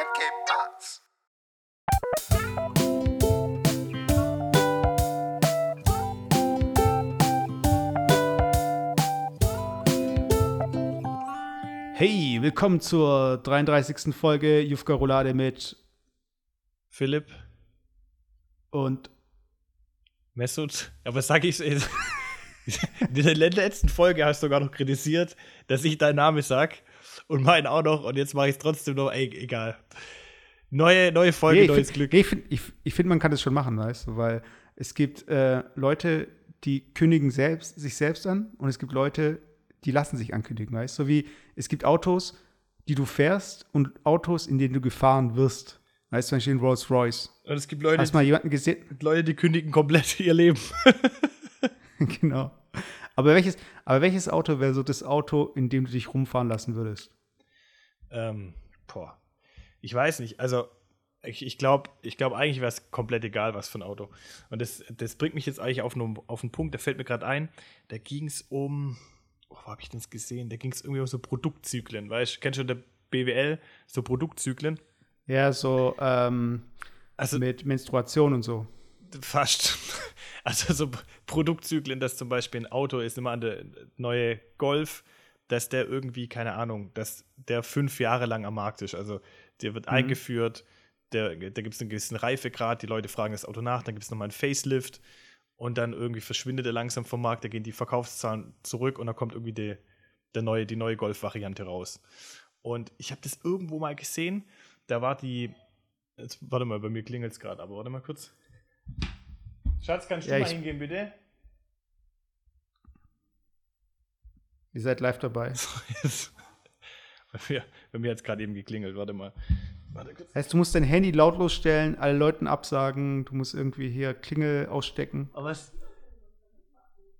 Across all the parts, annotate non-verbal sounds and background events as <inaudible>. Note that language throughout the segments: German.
and Cape Parts. Hey, willkommen zur 33. Folge Jufka Roulade mit Philipp, und Mesut, aber sag ich's <laughs> in der letzten Folge hast du sogar noch kritisiert, dass ich deinen Namen sag und meinen auch noch und jetzt mache ich es trotzdem noch, ey, egal. Neue, neue Folge, Nee, ich neues find- Glück. nee, ich finde, ich, ich find, man kann das schon machen, weißt du, weil es gibt äh, Leute, die kündigen selbst, sich selbst an und es gibt Leute, die lassen sich ankündigen, weißt du, so wie es gibt Autos, die du fährst und Autos, in denen du gefahren wirst. Weißt du, zum Beispiel Rolls Royce. Und es gibt Leute, Hast mal jemanden gesehen? Leute, die kündigen komplett <laughs> ihr Leben. <laughs> genau. Aber welches, aber welches Auto wäre so das Auto, in dem du dich rumfahren lassen würdest? Ähm, boah. Ich weiß nicht. Also, ich, ich glaube ich glaub, eigentlich wäre es komplett egal, was für ein Auto. Und das, das bringt mich jetzt eigentlich auf, einen- auf einen Punkt, der fällt mir gerade ein. Da ging es um. Oh, wo habe ich das gesehen? Da ging es irgendwie um so Produktzyklen. Weißt du, kennst du der BWL? So Produktzyklen? Ja, so ähm, Also, mit Menstruation und so. Fast. <laughs> Also so Produktzyklen, dass zum Beispiel ein Auto ist immer an der neue Golf, dass der irgendwie, keine Ahnung, dass der fünf Jahre lang am Markt ist. Also der wird eingeführt, der, da gibt es einen gewissen Reifegrad, die Leute fragen das Auto nach, dann gibt es nochmal einen Facelift und dann irgendwie verschwindet er langsam vom Markt, da gehen die Verkaufszahlen zurück und dann kommt irgendwie die, der neue, die neue Golf-Variante raus. Und ich habe das irgendwo mal gesehen, da war die, jetzt, warte mal, bei mir klingelt es gerade, aber warte mal kurz. Schatz, kannst du Ja, mal ich- hingehen, bitte? Ihr seid live dabei. <laughs> bei mir, bei mir hat es gerade eben geklingelt, warte mal. Warte kurz. Heißt, du musst dein Handy lautlos stellen, alle Leuten absagen, du musst irgendwie hier Klingel ausstecken, Aber was?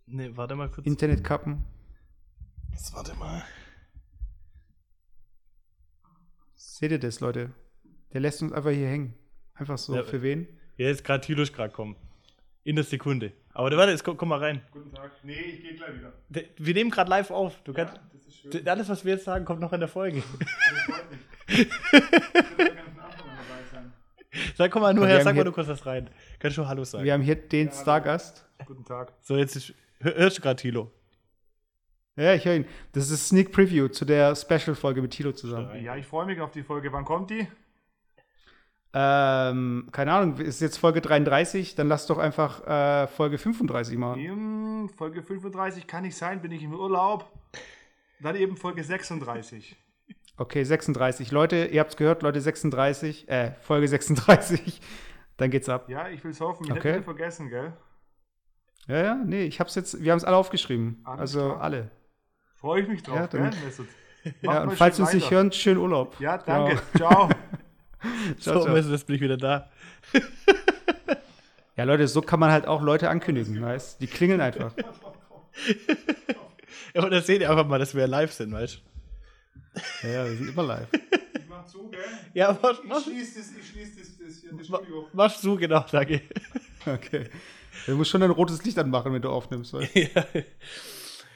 Ne, warte mal kurz. Internet kappen. Jetzt warte mal. Seht ihr das, Leute? Der lässt uns einfach hier hängen. Einfach so. Ja, Für wen? Ja, jetzt gerade Tilos gerade kommen. In der Sekunde. Aber warte, jetzt komm, komm mal rein. Guten Tag. Nee, ich gehe gleich wieder. Wir nehmen gerade live auf. Du kannst, Das ist schön. Alles, was wir jetzt sagen, kommt noch in der Folge. Das freut mich. Ich will den ganzen Anfang dabei sein. Sag, komm mal nur Wir her, haben sag mal hier- du kurz was rein. Kannst du Hallo sagen? Wir haben hier den Stargast. Guten Tag. So, jetzt ist, hör- hörst du gerade Tilo? Ja, ich höre ihn. Das ist Sneak Preview zu der Special-Folge mit Tilo zusammen. Ja, ich freue mich auf die Folge. Wann kommt die? Ähm, keine Ahnung, ist jetzt Folge 33, dann lass doch einfach äh, Folge 35 machen. Hm, Folge 35 kann nicht sein, bin ich im Urlaub. Dann eben Folge 36. Okay, 36. Leute, ihr habt's gehört, Leute, 36, äh, Folge 36. <laughs> Dann geht's ab. Ja, ich will's hoffen. Ich Okay. hätte vergessen, gell? Ja, ja, nee, ich hab's jetzt, wir haben es alle aufgeschrieben. Alles also klar. alle. Freue ich mich drauf, Ja, dann- gell, Mesut? <laughs> Ja, und mal falls wir uns nicht hören, schönen Urlaub. Ja, danke. Genau. Ciao. <laughs> Ciao, <laughs> so, ciao. jetzt bin ich wieder da. Ja, Leute, so kann man halt auch Leute ankündigen, weißt Die klingeln einfach. <laughs> Ja, aber da seht ihr einfach mal, dass wir live sind, weißt du? Ja, ja, wir sind immer live. Ich mach zu, gell? Ja, Ich mach, schließe das, ich schließ das, das hier, das mach, Studio. mach zu, genau, danke. Okay. Du musst schon ein rotes Licht anmachen, wenn du aufnimmst. Weißt? <laughs> ja.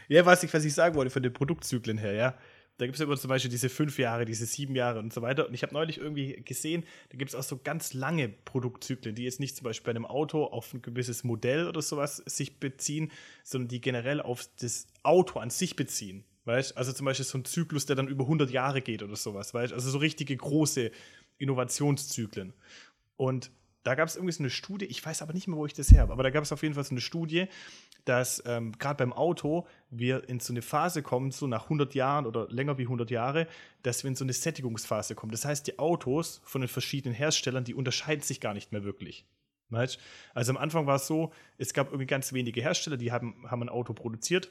ja, was ich, was ich sagen wollte, von den Produktzyklen her, ja. Da gibt es immer zum Beispiel diese fünf Jahre, diese sieben Jahre und so weiter. Und ich habe neulich irgendwie gesehen, da gibt es auch so ganz lange Produktzyklen, die jetzt nicht zum Beispiel bei einem Auto auf ein gewisses Modell oder sowas sich beziehen, sondern die generell auf das Auto an sich beziehen. Weißt? Also zum Beispiel so ein Zyklus, der dann über 100 Jahre geht oder sowas. Weißt? Also so richtige große Innovationszyklen. Und da gab es irgendwie so eine Studie, ich weiß aber nicht mehr, wo ich das her habe, aber da gab es auf jeden Fall so eine Studie, dass ähm, gerade beim Auto wir in so eine Phase kommen, so nach 100 Jahren oder länger wie 100 Jahre, dass wir in so eine Sättigungsphase kommen. Das heißt, die Autos von den verschiedenen Herstellern, die unterscheiden sich gar nicht mehr wirklich. Weißt? Also am Anfang war es so, es gab irgendwie ganz wenige Hersteller, die haben, haben ein Auto produziert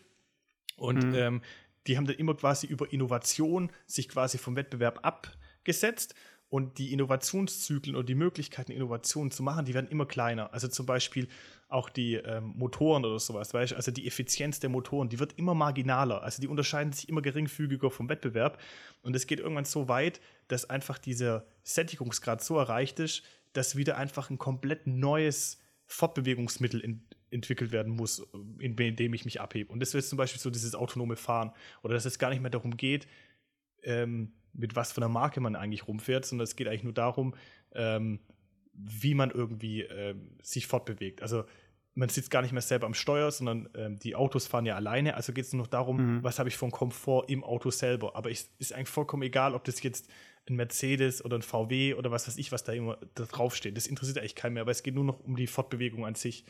und ähm, die haben dann immer quasi über Innovation sich quasi vom Wettbewerb abgesetzt und die Innovationszyklen oder die Möglichkeiten, Innovationen zu machen, die werden immer kleiner. Also zum Beispiel auch die ähm, Motoren oder sowas, weißt also die Effizienz der Motoren, die wird immer marginaler. Also die unterscheiden sich immer geringfügiger vom Wettbewerb. Und es geht irgendwann so weit, dass einfach dieser Sättigungsgrad so erreicht ist, dass wieder einfach ein komplett neues Fortbewegungsmittel in, entwickelt werden muss, in, in dem ich mich abhebe. Und das ist zum Beispiel so dieses autonome Fahren. Oder dass es gar nicht mehr darum geht, ähm, mit was für einer Marke man eigentlich rumfährt, sondern es geht eigentlich nur darum, ähm, wie man irgendwie ähm, sich fortbewegt. Also man sitzt gar nicht mehr selber am Steuer, sondern ähm, die Autos fahren ja alleine. Also geht es nur noch darum, Mhm. was habe ich von Komfort im Auto selber. Aber es ist eigentlich vollkommen egal, ob das jetzt ein Mercedes oder ein VW oder was weiß ich, was da immer da draufsteht. Das interessiert eigentlich keinen mehr, aber es geht nur noch um die Fortbewegung an sich.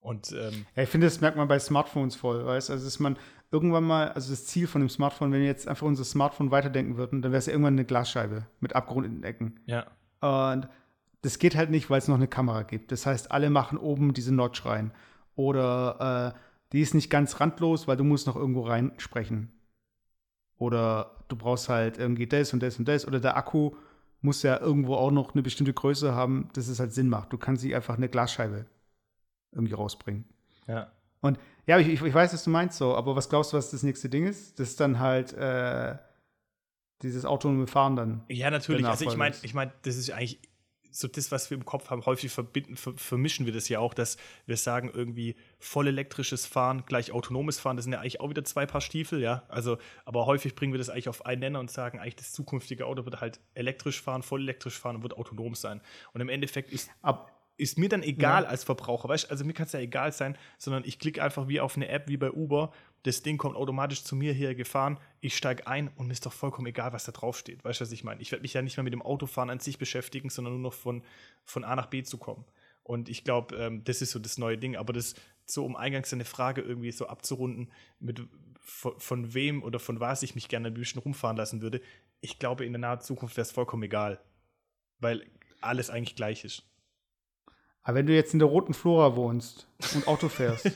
Und ähm, Ja, ich finde, das merkt man bei Smartphones voll, weißt Also, dass man irgendwann mal, also das Ziel von dem Smartphone, wenn wir jetzt einfach unser Smartphone weiterdenken würden, dann wäre es ja irgendwann eine Glasscheibe mit Abgrund in den Ecken. ja, Und das geht halt nicht, weil es noch eine Kamera gibt. Das heißt, alle machen oben diese Notch rein. Oder äh, die ist nicht ganz randlos, weil du musst noch irgendwo reinsprechen. Oder du brauchst halt irgendwie das und das und das. Oder der Akku muss ja irgendwo auch noch eine bestimmte Größe haben, dass es halt Sinn macht. Du kannst nicht einfach eine Glasscheibe irgendwie rausbringen. ja. Und ja, ich, ich, weiß, was du meinst so, aber was glaubst du, was das nächste Ding ist? Das ist dann halt äh, dieses autonome Fahren dann. Ja, natürlich. Also ich meine, ich meine, das ist eigentlich so das, was wir im Kopf haben. Häufig verbinden, ver vermischen wir das ja auch, dass wir sagen irgendwie voll elektrisches Fahren gleich autonomes Fahren. Das sind ja eigentlich auch wieder zwei Paar Stiefel, ja. Also, aber häufig bringen wir das eigentlich auf einen Nenner und sagen eigentlich, das zukünftige Auto wird halt elektrisch fahren, voll elektrisch fahren und wird autonom sein. Und im Endeffekt ist Ab, ist mir dann egal als Verbraucher, weißt du? Also mir kann es ja egal sein, sondern ich klicke einfach wie auf eine App wie bei Uber. Das Ding kommt automatisch zu mir hier gefahren, ich steige ein und mir ist doch vollkommen egal, was da draufsteht. Weißt du, was ich meine? Ich werde mich ja nicht mehr mit dem Autofahren an sich beschäftigen, sondern nur noch von, von A nach B zu kommen. Und ich glaube, ähm, das ist so das neue Ding. Aber das, so um eingangs eine Frage irgendwie so abzurunden, mit von, von wem oder von was ich mich gerne ein bisschen rumfahren lassen würde, ich glaube, in der nahen Zukunft wäre es vollkommen egal. Weil alles eigentlich gleich ist. Aber wenn du jetzt in der roten Flora wohnst und Auto <laughs> fährst,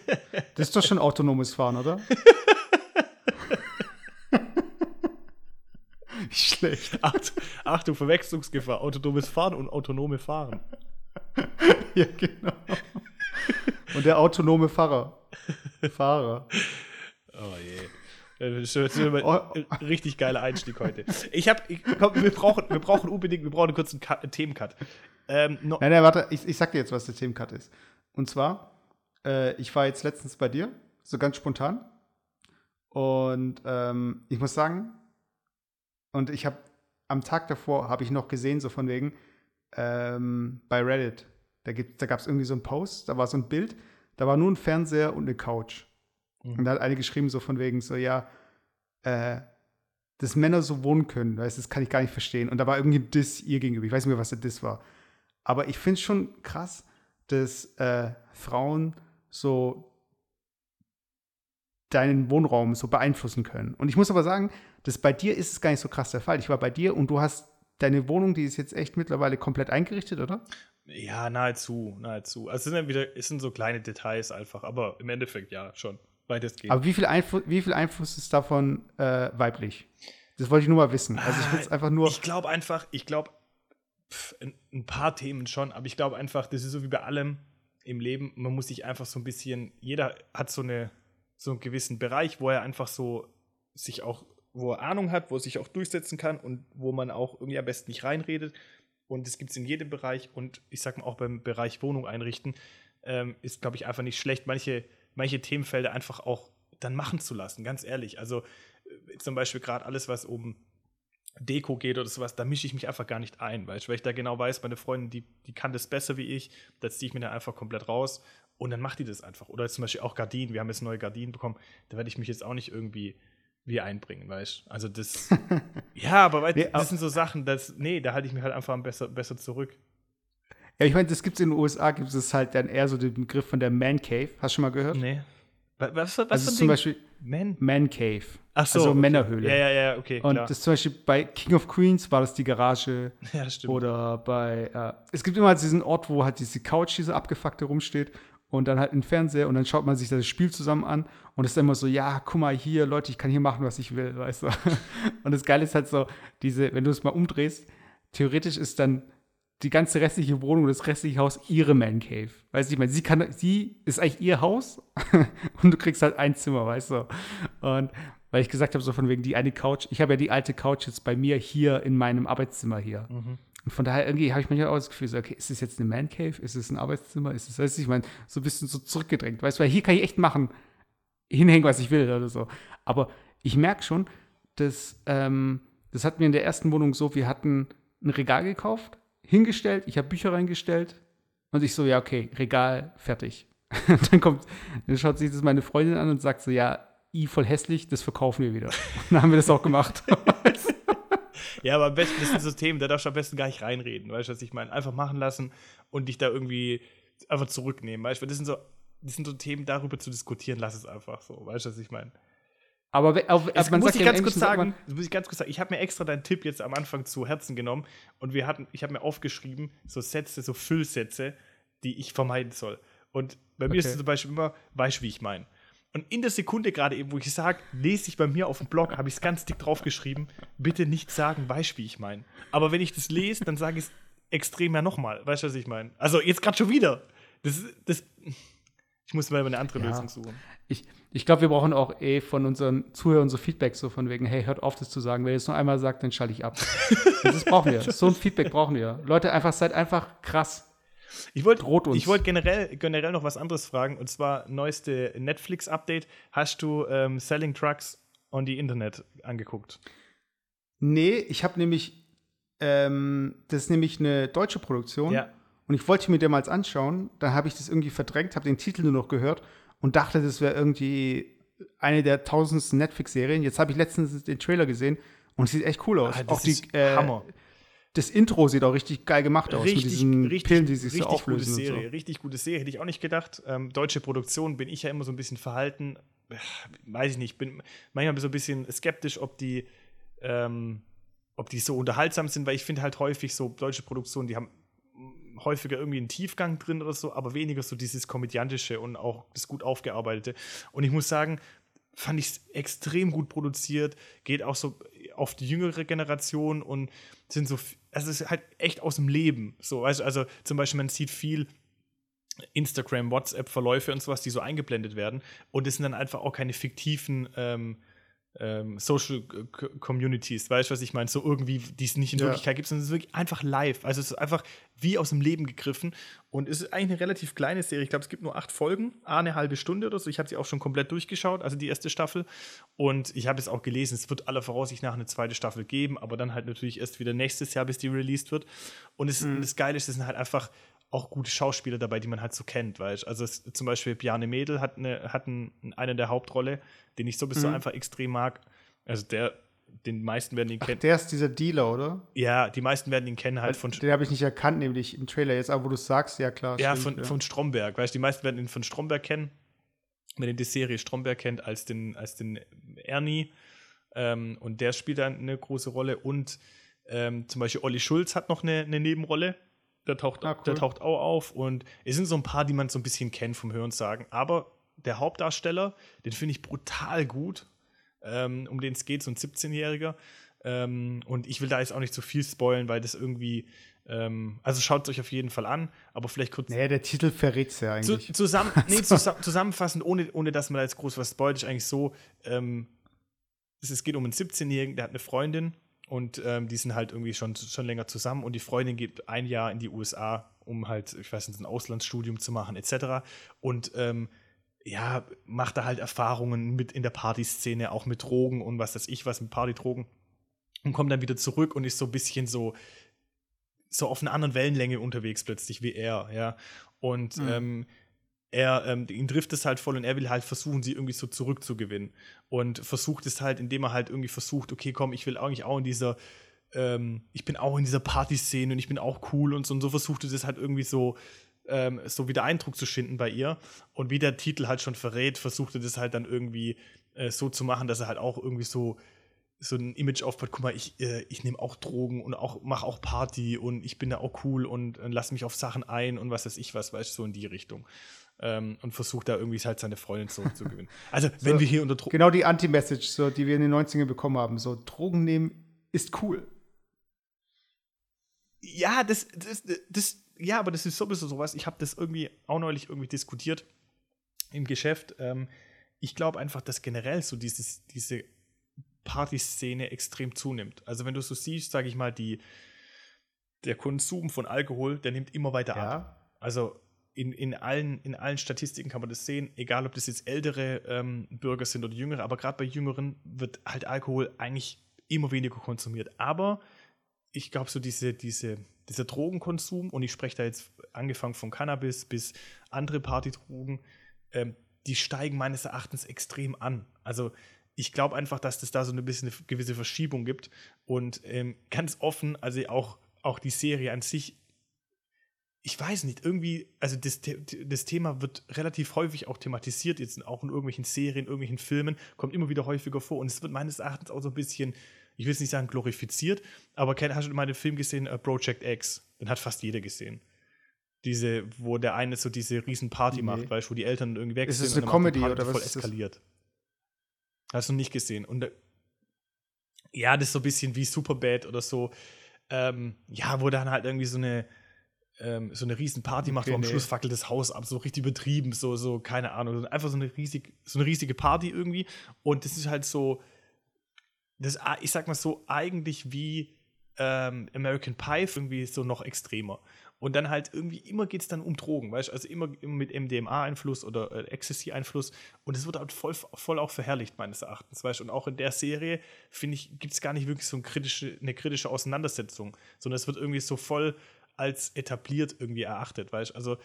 das ist doch schon autonomes Fahren, oder? <laughs> Schlecht. Acht, Achtung, Verwechslungsgefahr, autonomes Fahren und autonome Fahren. <laughs> Ja, genau. Und der autonome Fahrer. Fahrer. Oh je. Das ist schon- Oh. ein richtig geiler Einstieg heute. Ich hab, ich, komm, wir brauchen, wir brauchen unbedingt, wir brauchen einen kurzen Cut, einen Themencut. Ähm, no, Nein, nein, warte, ich, ich sag dir jetzt, was der Themencut ist. Und zwar, äh, ich war jetzt letztens bei dir, so ganz spontan. Und ähm, ich muss sagen, und ich habe am Tag davor, habe ich noch gesehen, so von wegen, ähm, bei Reddit, da, gibt- da gab es irgendwie so einen Post, da war so ein Bild, da war nur ein Fernseher und eine Couch. Mhm. Und da hat eine geschrieben, so von wegen, so, ja, äh, dass Männer so wohnen können, weißt, das kann ich gar nicht verstehen. Und da war irgendwie ein Diss ihr gegenüber. Ich weiß nicht mehr, was der Diss war. Aber ich finde es schon krass, dass äh, Frauen so deinen Wohnraum so beeinflussen können. Und ich muss aber sagen, dass bei dir ist es gar nicht so krass der Fall. Ich war bei dir und du hast deine Wohnung, die ist jetzt echt mittlerweile komplett eingerichtet, oder? ja, nahezu, nahezu. Also es sind dann wieder, es sind so kleine Details einfach, aber im Endeffekt ja, schon. Weitestgehend. Aber wie viel, Einflu wie viel Einfluss ist davon äh, weiblich? Das wollte ich nur mal wissen. Also ich will es einfach nur. Ich glaube einfach, ich glaube, ein, paar Themen schon, aber ich glaube einfach, das ist so wie bei allem im Leben, man muss sich einfach so ein bisschen, jeder hat so eine, so einen gewissen Bereich, wo er einfach so sich auch, wo er Ahnung hat, wo er sich auch durchsetzen kann und wo man auch irgendwie am besten nicht reinredet. Und das gibt es in jedem Bereich und ich sag mal auch beim Bereich Wohnung einrichten, ähm, ist, glaube ich, einfach nicht schlecht, manche, manche Themenfelder einfach auch dann machen zu lassen, ganz ehrlich. Also äh, zum Beispiel gerade alles, was um Deko geht oder sowas, da mische ich mich einfach gar nicht ein, weißt, du, weil ich da genau weiß, meine Freundin, die, die kann das besser wie ich, da ziehe ich mir dann einfach komplett raus und dann macht die das einfach. Oder zum Beispiel auch Gardinen, wir haben jetzt neue Gardinen bekommen, da werde ich mich jetzt auch nicht irgendwie wie einbringen, weißt du. Also das, <laughs> ja, aber weißt, Nee, das sind so Sachen, das, nee, da halte ich mich halt einfach besser, besser zurück. Ja, ich meine, das gibt es in den USA, gibt es halt dann eher so den Begriff von der Man Cave. Hast du schon mal gehört? Nee. Was, was, was also zum Ding? Beispiel Man? Man Cave. Ach so, also okay. Männerhöhle. Ja, ja, ja, okay, Und klar. das zum Beispiel bei King of Queens war das die Garage. <laughs> ja, das stimmt. Oder bei, äh, es gibt immer diesen Ort, wo halt diese Couch, diese abgefuckte rumsteht und dann halt ein Fernseher und dann schaut man sich das Spiel zusammen an und ist dann immer so, ja, guck mal hier, Leute, ich kann hier machen, was ich will, weißt du. <laughs> Und das Geile ist halt so, diese, wenn du es mal umdrehst, theoretisch ist dann die ganze restliche Wohnung, das restliche Haus ihre Man Cave. Weißt du, ich meine, sie kann, sie ist eigentlich ihr Haus <laughs> und du kriegst halt ein Zimmer, weißt du. Und weil ich gesagt habe, so von wegen die eine Couch, ich habe ja die alte Couch jetzt bei mir hier in meinem Arbeitszimmer hier. Mhm. Und von daher irgendwie habe ich manchmal auch das Gefühl, so, okay, ist es jetzt eine Man Cave? Ist es ein Arbeitszimmer? Ist es, weißt du, ich meine, so ein bisschen so zurückgedrängt, weißt du, weil hier kann ich echt machen, hinhängen, was ich will oder so. Aber ich merke schon, dass ähm, Das hatten wir in der ersten Wohnung so, wir hatten ein Regal gekauft, hingestellt, ich habe Bücher reingestellt und ich so, ja, okay, Regal, fertig. <laughs> dann kommt, dann schaut sich das meine Freundin an und sagt so, ja, i voll hässlich, das verkaufen wir wieder. Und <laughs> dann haben wir das auch gemacht. <laughs> Ja, aber am besten, das sind so Themen, da darfst du am besten gar nicht reinreden, weißt du, was ich meine? Einfach machen lassen und dich da irgendwie einfach zurücknehmen, weißt du? Das sind so, das sind so Themen, darüber zu diskutieren, lass es einfach so, weißt du, was ich meine? Aber auf, Das man muss ich ganz kurz sagen, das muss ich ganz kurz sagen. Ich habe mir extra deinen Tipp jetzt am Anfang zu Herzen genommen und wir hatten, ich habe mir aufgeschrieben, so Sätze, so Füllsätze, die ich vermeiden soll. Und bei mir ist Okay. es zum Beispiel immer, weißt wie ich meine. Und in der Sekunde gerade eben, wo ich sage, lese ich bei mir auf dem Blog, habe ich es ganz dick draufgeschrieben, bitte nicht sagen, weißt wie ich meine. Aber wenn ich das lese, dann sage ich es extrem ja nochmal. Weißt du, was ich meine? Also jetzt gerade schon wieder. Das, ist- das, ich muss mal eine andere Ja. Lösung suchen. Ich, ich glaube, wir brauchen auch eh von unseren Zuhörern so Feedback, so von wegen, hey, hört auf, das zu sagen. Wenn ihr es nur einmal sagt, dann schalte ich ab. <laughs> das brauchen wir. So ein Feedback brauchen wir. Leute, einfach seid einfach krass. Ich wollte wollt generell, generell noch was anderes fragen, und zwar neueste Netflix-Update. Hast du ähm, Selling Trucks on the Internet angeguckt? Nee, ich habe nämlich, ähm, das ist nämlich eine deutsche Produktion. Ja. Und ich wollte mir den mal anschauen. Dann habe ich das irgendwie verdrängt, habe den Titel nur noch gehört und dachte, das wäre irgendwie eine der tausendsten Netflix-Serien. Jetzt habe ich letztens den Trailer gesehen und es sieht echt cool aus. Ah, das auch die, äh, Hammer. Das Intro sieht auch richtig geil gemacht aus mit diesen Pillen, die sich so richtig auflösen. gute Serie, so. richtig gute Serie, hätte ich auch nicht gedacht. Ähm, deutsche Produktion bin ich ja immer so ein bisschen verhalten. Weiß ich nicht, bin manchmal so ein bisschen skeptisch, ob die, ähm, ob die so unterhaltsam sind, weil ich finde halt häufig so deutsche Produktionen, die haben häufiger irgendwie einen Tiefgang drin oder so, aber weniger so dieses komödiantische und auch das gut aufgearbeitete. Und ich muss sagen, fand ich es extrem gut produziert, geht auch so auf die jüngere Generation und sind so, also es ist halt echt aus dem Leben. So, weißt also zum Beispiel, man sieht viel Instagram, WhatsApp-Verläufe und sowas, die so eingeblendet werden. Und es sind dann einfach auch keine fiktiven ähm, ähm, Social Communities, weißt du, was ich meine? So irgendwie, die es nicht in Ja. Wirklichkeit gibt, sondern es ist wirklich einfach live. Also es ist einfach wie aus dem Leben gegriffen. Und es ist eigentlich eine relativ kleine Serie. Ich glaube, es gibt nur acht Folgen, eine halbe Stunde oder so. Ich habe sie auch schon komplett durchgeschaut, also die erste Staffel. Und ich habe es auch gelesen, es wird aller Voraussicht nach eine zweite Staffel geben, aber dann halt natürlich erst wieder nächstes Jahr, bis die released wird. Und es, das Geile ist, es sind halt einfach auch gute Schauspieler dabei, die man halt so kennt, weißt Also es, zum Beispiel Bjarne Mädel hat, eine, hat einen, eine der Hauptrolle, den ich sowieso Mhm. einfach extrem mag. Also der, den meisten werden ihn kennen. Der ist dieser Dealer, oder? Ja, die meisten werden ihn kennen halt von, Den habe ich nicht erkannt, nämlich im Trailer jetzt, aber wo du es sagst, ja klar. ja, stimmt, von, von Stromberg. Weißt du, die meisten werden ihn von Stromberg kennen. Wenn ihr die Serie Stromberg kennt, als den, als den Ernie. Ähm, und der spielt dann eine große Rolle. Und ähm, zum Beispiel Olli Schulz hat noch eine, eine Nebenrolle. Der taucht, Ah, cool. der taucht auch auf. Und es sind so ein paar, die man so ein bisschen kennt vom Hörensagen. Aber der Hauptdarsteller, den finde ich brutal gut. Ähm, um den es geht, so ein 17-Jähriger. Ähm, und ich will da jetzt auch nicht zu viel spoilen, weil das irgendwie. Ähm, also schaut es euch auf jeden Fall an, aber vielleicht kurz Naja, der Titel verrät es ja zu, eigentlich. zusammen, <laughs> nee, zusa zusammenfassend, ohne, ohne dass man da jetzt groß was spoilt, ist eigentlich so: ähm, es, es geht um einen 17-Jährigen, der hat eine Freundin und ähm, die sind halt irgendwie schon, schon länger zusammen und die Freundin geht ein Jahr in die USA, um halt, ich weiß nicht, ein Auslandsstudium zu machen, etc. Und ähm, ja, macht da halt Erfahrungen mit in der Partyszene, auch mit Drogen und was weiß ich, was mit Partydrogen. Und kommt dann wieder zurück und ist so ein bisschen so, so auf einer anderen Wellenlänge unterwegs plötzlich wie er, ja. Und Mhm. ähm, er, ähm, ihn trifft es halt voll und er will halt versuchen, sie irgendwie so zurückzugewinnen. Und versucht es halt, indem er halt irgendwie versucht, okay, komm, ich will eigentlich auch in dieser, ähm, ich bin auch in dieser Partyszene und ich bin auch cool und so. Und so versucht er das halt irgendwie so, ähm, so wieder Eindruck zu schinden bei ihr. Und wie der Titel halt schon verrät, versucht er das halt dann irgendwie äh, so zu machen, dass er halt auch irgendwie so so ein Image aufbaut, guck mal, ich, äh, ich nehme auch Drogen und auch mache auch Party und ich bin da auch cool und äh, lass mich auf Sachen ein und was weiß ich was, weißt du, so in die Richtung. Ähm, und versucht da irgendwie halt seine Freundin zurückzugewinnen. Also, wenn wir hier unter Drogen. Genau die Anti-Message, so, die wir in den 90ern bekommen haben. So, Drogen nehmen ist cool. Ja, das, das, das, ja, aber das ist sowieso sowas. Ich habe das irgendwie auch neulich irgendwie diskutiert im Geschäft. Ähm, ich glaube einfach, dass generell so dieses, diese Partyszene extrem zunimmt. Also wenn du so siehst, sage ich mal, die, der Konsum von Alkohol, der nimmt immer weiter ab. Also in, in, allen, in allen Statistiken kann man das sehen, egal ob das jetzt ältere ähm, Bürger sind oder jüngere, aber gerade bei Jüngeren wird halt Alkohol eigentlich immer weniger konsumiert. Aber ich glaube, so diese, diese, dieser Drogenkonsum, und ich spreche da jetzt angefangen von Cannabis bis andere Partydrogen, ähm, die steigen meines Erachtens extrem an. Also ich glaube einfach, dass es da so ein bisschen eine gewisse Verschiebung gibt. Und ähm, ganz offen, also auch, auch die Serie an sich, ich weiß nicht, irgendwie, also das, das Thema wird relativ häufig auch thematisiert, jetzt auch in irgendwelchen Serien, irgendwelchen Filmen, kommt immer wieder häufiger vor. Und es wird meines Erachtens auch so ein bisschen, ich will es nicht sagen glorifiziert, aber hast du mal den Film gesehen, uh, Project X? Den hat fast jeder gesehen. Diese, wo der eine so diese riesen Party nee. macht, weißt du, wo die Eltern irgendwie weg ist sind. Ist es eine Comedy oder was? Voll eskaliert. Hast du nicht gesehen. Und ja, das ist so ein bisschen wie Superbad oder so. Ähm, ja, wo dann halt irgendwie so eine ähm, so eine riesen Party okay, macht, wo am nee. Schluss fackelt das Haus ab, so richtig übertrieben, so, so, keine Ahnung. Einfach so eine, riesig, so eine riesige Party irgendwie. Und das ist halt so, das, ich sag mal so, eigentlich wie ähm, American Pie, irgendwie so noch extremer. Und dann halt irgendwie immer geht es dann um Drogen, weißt du? Also immer, immer mit MDMA-Einfluss oder äh, Ecstasy-Einfluss. Und es wird halt voll, voll auch verherrlicht, meines Erachtens, weißt du? Und auch in der Serie, finde ich, gibt es gar nicht wirklich so eine kritische, eine kritische Auseinandersetzung, sondern es wird irgendwie so voll als etabliert irgendwie erachtet, weißt du? Also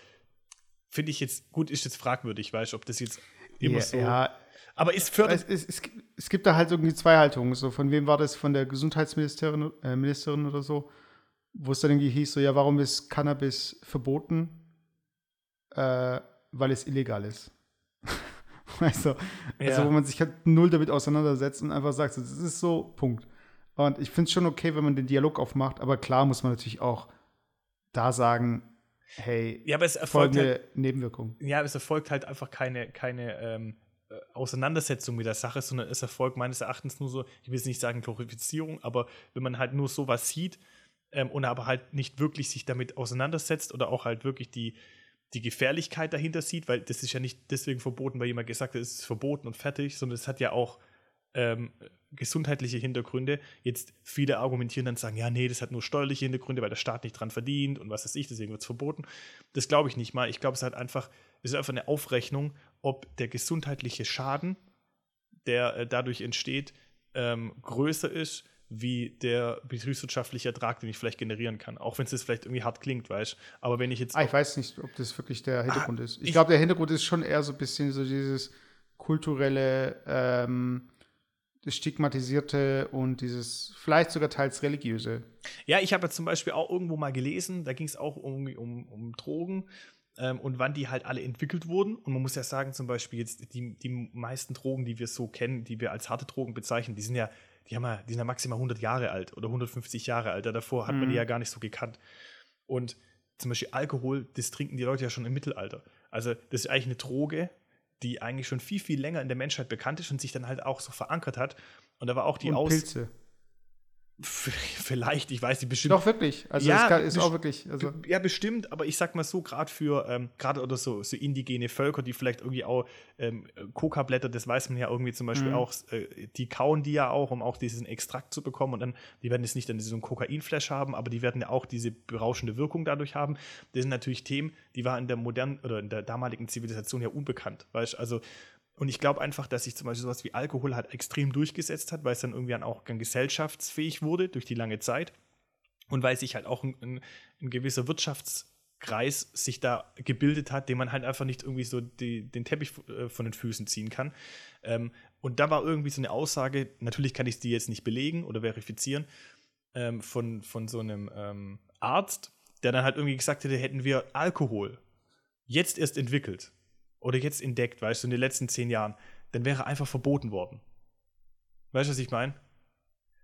finde ich jetzt, gut, ist jetzt fragwürdig, weißt du, ob das jetzt immer ja, so. Ja. Aber ist fördert. Es, es, es, gibt da halt irgendwie zwei Haltungen. So, von wem war das? Von der Gesundheitsministerin äh, Ministerin oder so? wo es dann irgendwie hieß, so, ja, warum ist Cannabis verboten? Äh, weil es illegal ist. <laughs> also, ja. also, wo man sich halt null damit auseinandersetzt und einfach sagt, das ist so, Punkt. Und ich finde es schon okay, wenn man den Dialog aufmacht, aber klar muss man natürlich auch da sagen, hey, ja, aber es erfolgt halt, Nebenwirkung. Ja, es erfolgt halt einfach keine, keine ähm, äh, Auseinandersetzung mit der Sache, sondern es erfolgt meines Erachtens nur so, ich will es nicht sagen Glorifizierung, aber wenn man halt nur sowas sieht, ähm, und aber halt nicht wirklich sich damit auseinandersetzt oder auch halt wirklich die, die Gefährlichkeit dahinter sieht, weil das ist ja nicht deswegen verboten, weil jemand gesagt hat, es ist verboten und fertig, sondern es hat ja auch ähm, gesundheitliche Hintergründe. Jetzt viele argumentieren dann sagen, ja, nee, das hat nur steuerliche Hintergründe, weil der Staat nicht dran verdient und was weiß ich, deswegen wird es verboten. Das glaube ich nicht mal. Ich glaube, es ist halt einfach, es ist einfach eine Aufrechnung, ob der gesundheitliche Schaden, der äh, dadurch entsteht, ähm, größer ist wie der betriebswirtschaftliche Ertrag, den ich vielleicht generieren kann. Auch wenn es jetzt vielleicht irgendwie hart klingt, weißt du. Aber wenn ich jetzt. Ah, ich weiß nicht, ob das wirklich der Hintergrund ah, ist. Ich, ich glaube, der Hintergrund ist schon eher so ein bisschen so dieses kulturelle, ähm, das stigmatisierte und dieses vielleicht sogar teils religiöse. Ja, ich habe zum Beispiel auch irgendwo mal gelesen, da ging es auch um, um, um Drogen ähm, und wann die halt alle entwickelt wurden. Und man muss ja sagen, zum Beispiel jetzt die, die meisten Drogen, die wir so kennen, die wir als harte Drogen bezeichnen, die sind ja die, haben ja, die sind ja maximal 100 Jahre alt oder 150 Jahre alt. Davor hat mhm. man die mhm. ja gar nicht so gekannt. Und zum Beispiel Alkohol, das trinken die Leute ja schon im Mittelalter. Also das ist eigentlich eine Droge, die eigentlich schon viel, viel länger in der Menschheit bekannt ist und sich dann halt auch so verankert hat. Und da war auch die und Aus Pilze. Vielleicht, ich weiß nicht, bestimmt. Doch, wirklich. Also, ja, es ist auch wirklich. Also. Ja, bestimmt, aber ich sag mal so, gerade für, ähm, gerade oder so, so indigene Völker, die vielleicht irgendwie auch ähm, Coca-Blätter, das weiß man ja irgendwie zum Beispiel mhm. auch, äh, die kauen die ja auch, um auch diesen Extrakt zu bekommen und dann, die werden jetzt nicht dann so ein Kokainflash haben, aber die werden ja auch diese berauschende Wirkung dadurch haben. Das sind natürlich Themen, die waren in der modernen oder in der damaligen Zivilisation ja unbekannt, weißt also und ich glaube einfach, dass sich zum Beispiel sowas wie Alkohol halt extrem durchgesetzt hat, weil es dann irgendwie auch dann gesellschaftsfähig wurde durch die lange Zeit und weil sich halt auch ein, ein, ein gewisser Wirtschaftskreis sich da gebildet hat, den man halt einfach nicht irgendwie so die, den Teppich äh, von den Füßen ziehen kann. Ähm, und da war irgendwie so eine Aussage, natürlich kann ich die jetzt nicht belegen oder verifizieren, ähm, von, von so einem ähm, Arzt, der dann halt irgendwie gesagt hätte, hätten wir Alkohol jetzt erst entwickelt oder jetzt entdeckt, weißt du, in den letzten zehn Jahren, dann wäre einfach verboten worden. Weißt du, was ich meine?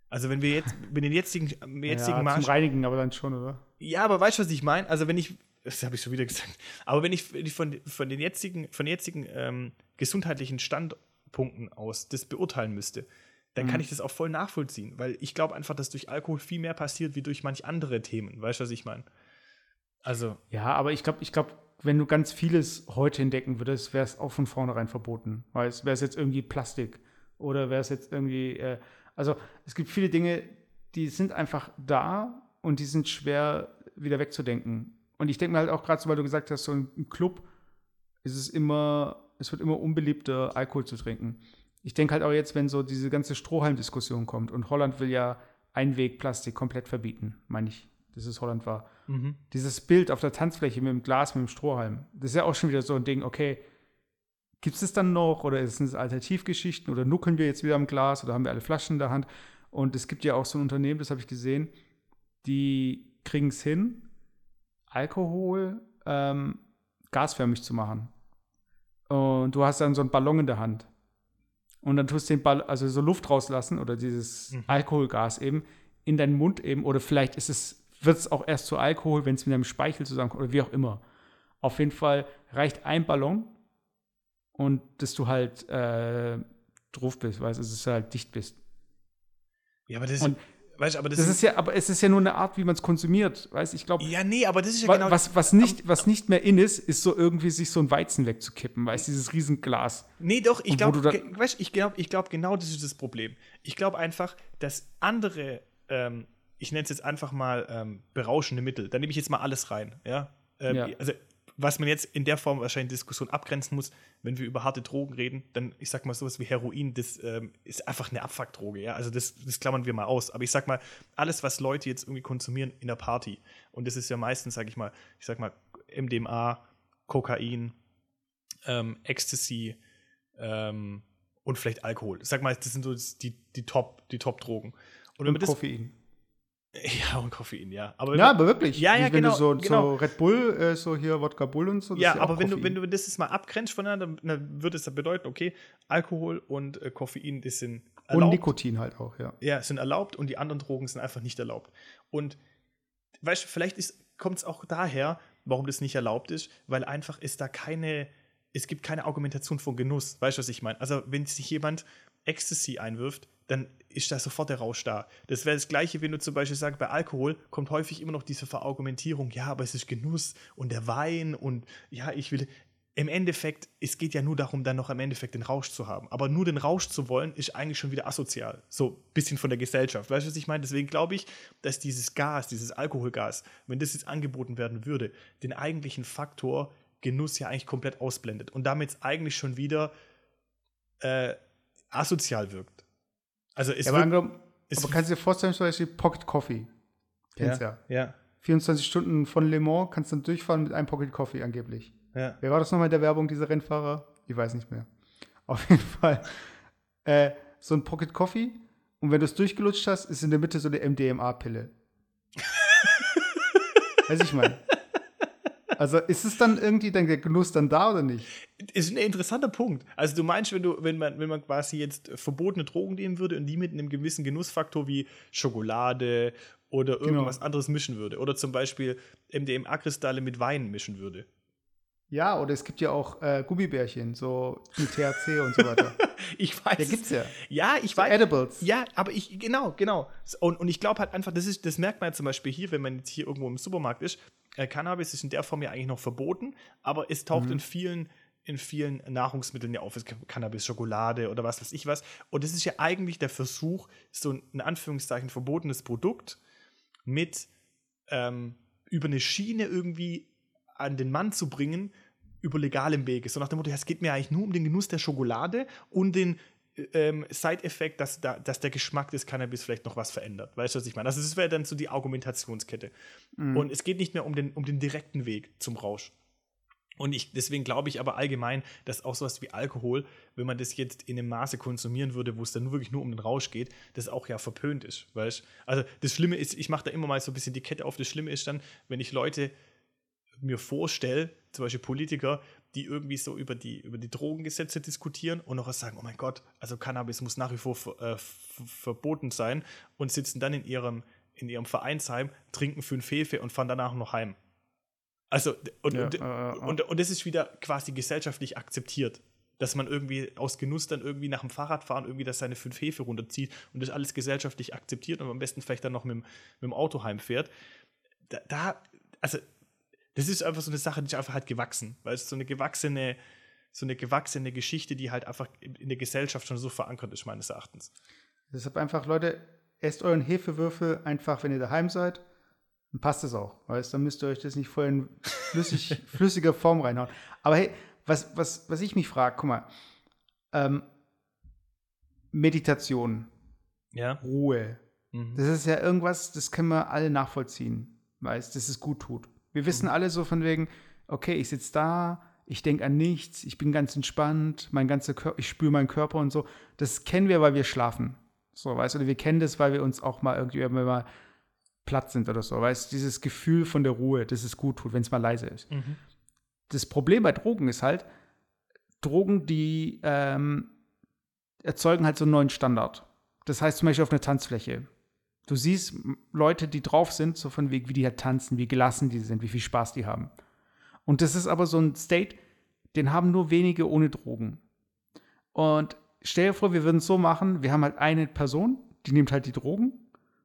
Also wenn wir jetzt <laughs> mit den jetzigen, jetzigen ja, zum Reinigen aber dann schon, oder? Ja, aber weißt du, was ich meine? Also wenn ich, das habe ich schon wieder gesagt, aber wenn ich, wenn ich von, von den jetzigen, von jetzigen ähm, gesundheitlichen Standpunkten aus das beurteilen müsste, dann mhm. kann ich das auch voll nachvollziehen, weil ich glaube einfach, dass durch Alkohol viel mehr passiert wie durch manch andere Themen. Weißt du, was ich meine? Also. Ja, aber ich glaube, ich glaube, wenn du ganz vieles heute entdecken würdest, wäre es auch von vornherein verboten. Weil es wäre es jetzt irgendwie Plastik oder wäre es jetzt irgendwie, äh, also es gibt viele Dinge, die sind einfach da und die sind schwer wieder wegzudenken. Und ich denke mir halt auch gerade so, weil du gesagt hast, so im Club ist es immer, es wird immer unbeliebter, Alkohol zu trinken. Ich denke halt auch jetzt, wenn so diese ganze Strohhalm-Diskussion kommt und Holland will ja Einwegplastik komplett verbieten, meine ich, dass es Holland war. Mhm. Dieses Bild auf der Tanzfläche mit dem Glas, mit dem Strohhalm, das ist ja auch schon wieder so ein Ding, okay, gibt es das dann noch oder sind es Alternativgeschichten oder nuckeln wir jetzt wieder am Glas oder haben wir alle Flaschen in der Hand? Und es gibt ja auch so ein Unternehmen, das habe ich gesehen, die kriegen es hin, Alkohol ähm, gasförmig zu machen. Und du hast dann so einen Ballon in der Hand. Und dann tust du den Ball, also so Luft rauslassen oder dieses Mhm. Alkoholgas eben in deinen Mund eben. Oder vielleicht ist es, wird es auch erst zu Alkohol, wenn es mit deinem Speichel zusammenkommt oder wie auch immer. Auf jeden Fall reicht ein Ballon und dass du halt äh, drauf bist, weißt du, dass du halt dicht bist. Ja, aber das, Und weißt, aber das, Das ist ja, aber es ist ja nur eine Art, wie man es konsumiert, weißt ich glaube, ja, nee, aber das ist ja genau was, was, nicht, was nicht mehr in ist, ist so irgendwie sich so ein Weizen wegzukippen, weißt dieses Riesenglas. Nee, doch, ich glaube, ich glaube, ich glaub, genau das ist das Problem. Ich glaube einfach, dass andere, ähm, ich nenne es jetzt einfach mal ähm, berauschende Mittel, da nehme ich jetzt mal alles rein, ja. Ähm, Ja. Also, was man jetzt in der Form wahrscheinlich in Diskussion abgrenzen muss, wenn wir über harte Drogen reden, dann, ich sag mal, sowas wie Heroin, das ähm, ist einfach eine Abfuckdroge, ja. Also, das, das klammern wir mal aus. Aber ich sag mal, alles, was Leute jetzt irgendwie konsumieren in der Party, und das ist ja meistens, sag ich mal, ich sag mal, MDMA, Kokain, ähm, Ecstasy ähm, und vielleicht Alkohol. Sag mal, das sind so die, die Top, die Top-Drogen. Und Und man das, Koffein. <laughs> ja, und Koffein, ja. Aber Ja, aber wirklich. Ja, ja, wenn genau, du so, genau. so Red Bull, äh, so hier Wodka Bull und so. ja, ist aber wenn du, wenn du das jetzt mal abgrenzt voneinander, dann würde es dann bedeuten, okay, Alkohol und äh, Koffein, das sind Und erlaubt. Nikotin halt auch, ja. Ja, sind erlaubt und die anderen Drogen sind einfach nicht erlaubt. Und weißt du, vielleicht kommt es auch daher, warum das nicht erlaubt ist, weil einfach ist da keine, es gibt keine Argumentation von Genuss. Weißt du, was ich meine? Also, wenn sich jemand Ecstasy einwirft, dann ist da sofort der Rausch da. Das wäre das Gleiche, wenn du zum Beispiel sagst, bei Alkohol kommt häufig immer noch diese Verargumentierung, ja, aber es ist Genuss und der Wein und ja, ich will. Im Endeffekt, es geht ja nur darum, dann noch im Endeffekt den Rausch zu haben. Aber nur den Rausch zu wollen, ist eigentlich schon wieder asozial. So ein bisschen von der Gesellschaft. Weißt du, was ich meine? Deswegen glaube ich, dass dieses Gas, dieses Alkoholgas, wenn das jetzt angeboten werden würde, den eigentlichen Faktor Genuss ja eigentlich komplett ausblendet und damit eigentlich schon wieder äh, asozial wirkt. Also es ja aber, angenommen, es aber kannst du dir vorstellen, zum Beispiel Pocket Coffee. Kennst ja. ja, 24 Stunden von Le Mans kannst du dann durchfahren mit einem Pocket Coffee angeblich. ja. Wer war das nochmal in der Werbung, dieser Rennfahrer? Ich weiß nicht mehr. <laughs> Auf jeden Fall. Äh, so ein Pocket Coffee. Und wenn du es durchgelutscht hast, ist in der Mitte so eine MDMA-Pille. <laughs> weiß ich mal. Also ist es dann irgendwie dann der Genuss dann da oder nicht? ist ein interessanter Punkt. Also du meinst, wenn du, wenn man, wenn man quasi jetzt verbotene Drogen nehmen würde und die mit einem gewissen Genussfaktor wie Schokolade oder irgendwas anderes mischen würde. Oder zum Beispiel MDMA-Kristalle mit Wein mischen würde. Ja, oder es gibt ja auch äh, Gummibärchen, so mit THC und so weiter. <laughs> Ich weiß. Es. gibt's ja. Ja, ich So weiß. Edibles. Ja, aber ich, genau, genau. Und, und ich glaube halt einfach, das, ist, das merkt man zum Beispiel hier, wenn man jetzt hier irgendwo im Supermarkt ist. Äh, Cannabis ist in der Form ja eigentlich noch verboten, aber es taucht in vielen in vielen Nahrungsmitteln ja auf, es gibt Cannabis, Schokolade oder was weiß ich was. Und das ist ja eigentlich der Versuch, so ein in Anführungszeichen verbotenes Produkt mit ähm, über eine Schiene irgendwie an den Mann zu bringen, über legalem Wege. So nach dem Motto, ja, es geht mir eigentlich nur um den Genuss der Schokolade und den ähm, Side-Effekt, dass, da, dass der Geschmack des Cannabis vielleicht noch was verändert. Weißt du, was ich meine? Also, das wäre dann so die Argumentationskette. Und es geht nicht mehr um den, um den direkten Weg zum Rausch. Und ich, deswegen glaube ich aber allgemein, dass auch sowas wie Alkohol, wenn man das jetzt in einem Maße konsumieren würde, wo es dann wirklich nur um den Rausch geht, das auch ja verpönt ist. Weißt? Also das Schlimme ist, ich mache da immer mal so ein bisschen die Kette auf, das Schlimme ist dann, wenn ich Leute mir vorstelle, zum Beispiel Politiker, die irgendwie so über die, über die Drogengesetze diskutieren und noch sagen, oh mein Gott, also Cannabis muss nach wie vor äh, ver- verboten sein und sitzen dann in ihrem, in ihrem Vereinsheim, trinken fünf Hefe und fahren danach noch heim. Also, und, Ja, und, äh, äh, und, und das ist wieder quasi gesellschaftlich akzeptiert. Dass man irgendwie aus Genuss dann irgendwie nach dem Fahrradfahren irgendwie das seine fünf Hefe runterzieht und das alles gesellschaftlich akzeptiert und am besten vielleicht dann noch mit, dem- mit dem Auto heimfährt. Da, da, also, das ist einfach so eine Sache, die ist einfach halt gewachsen. Weil es so eine gewachsene, so eine gewachsene Geschichte, die halt einfach in der Gesellschaft schon so verankert ist, meines Erachtens. Deshalb einfach, Leute, esst euren Hefewürfel einfach, wenn ihr daheim seid. Dann passt es auch. Weißt dann müsst ihr euch das nicht voll in flüssig, <laughs> flüssiger Form reinhauen. Aber hey, was, was, was ich mich frage, guck mal, ähm, Meditation, Ja. Ruhe. Mhm. Das ist ja irgendwas, das können wir alle nachvollziehen, weißt, dass es gut tut. Wir wissen alle so von wegen, okay, ich sitze da, ich denke an nichts, ich bin ganz entspannt, mein ganzer Körper, ich spüre meinen Körper und so. Das kennen wir, weil wir schlafen. So, weißt du, oder wir kennen das, weil wir uns auch mal irgendwie, wenn wir mal platt sind oder so, weißt du, dieses Gefühl von der Ruhe, dass es gut tut, wenn es mal leise ist. Mhm. Das Problem bei Drogen ist halt, Drogen, die ähm, erzeugen halt so einen neuen Standard. Das heißt zum Beispiel auf einer Tanzfläche. Du siehst Leute, die drauf sind, so von wegen, wie die halt tanzen, wie gelassen die sind, wie viel Spaß die haben. Und das ist aber so ein State, den haben nur wenige ohne Drogen. Und stell dir vor, wir würden es so machen, wir haben halt eine Person, die nimmt halt die Drogen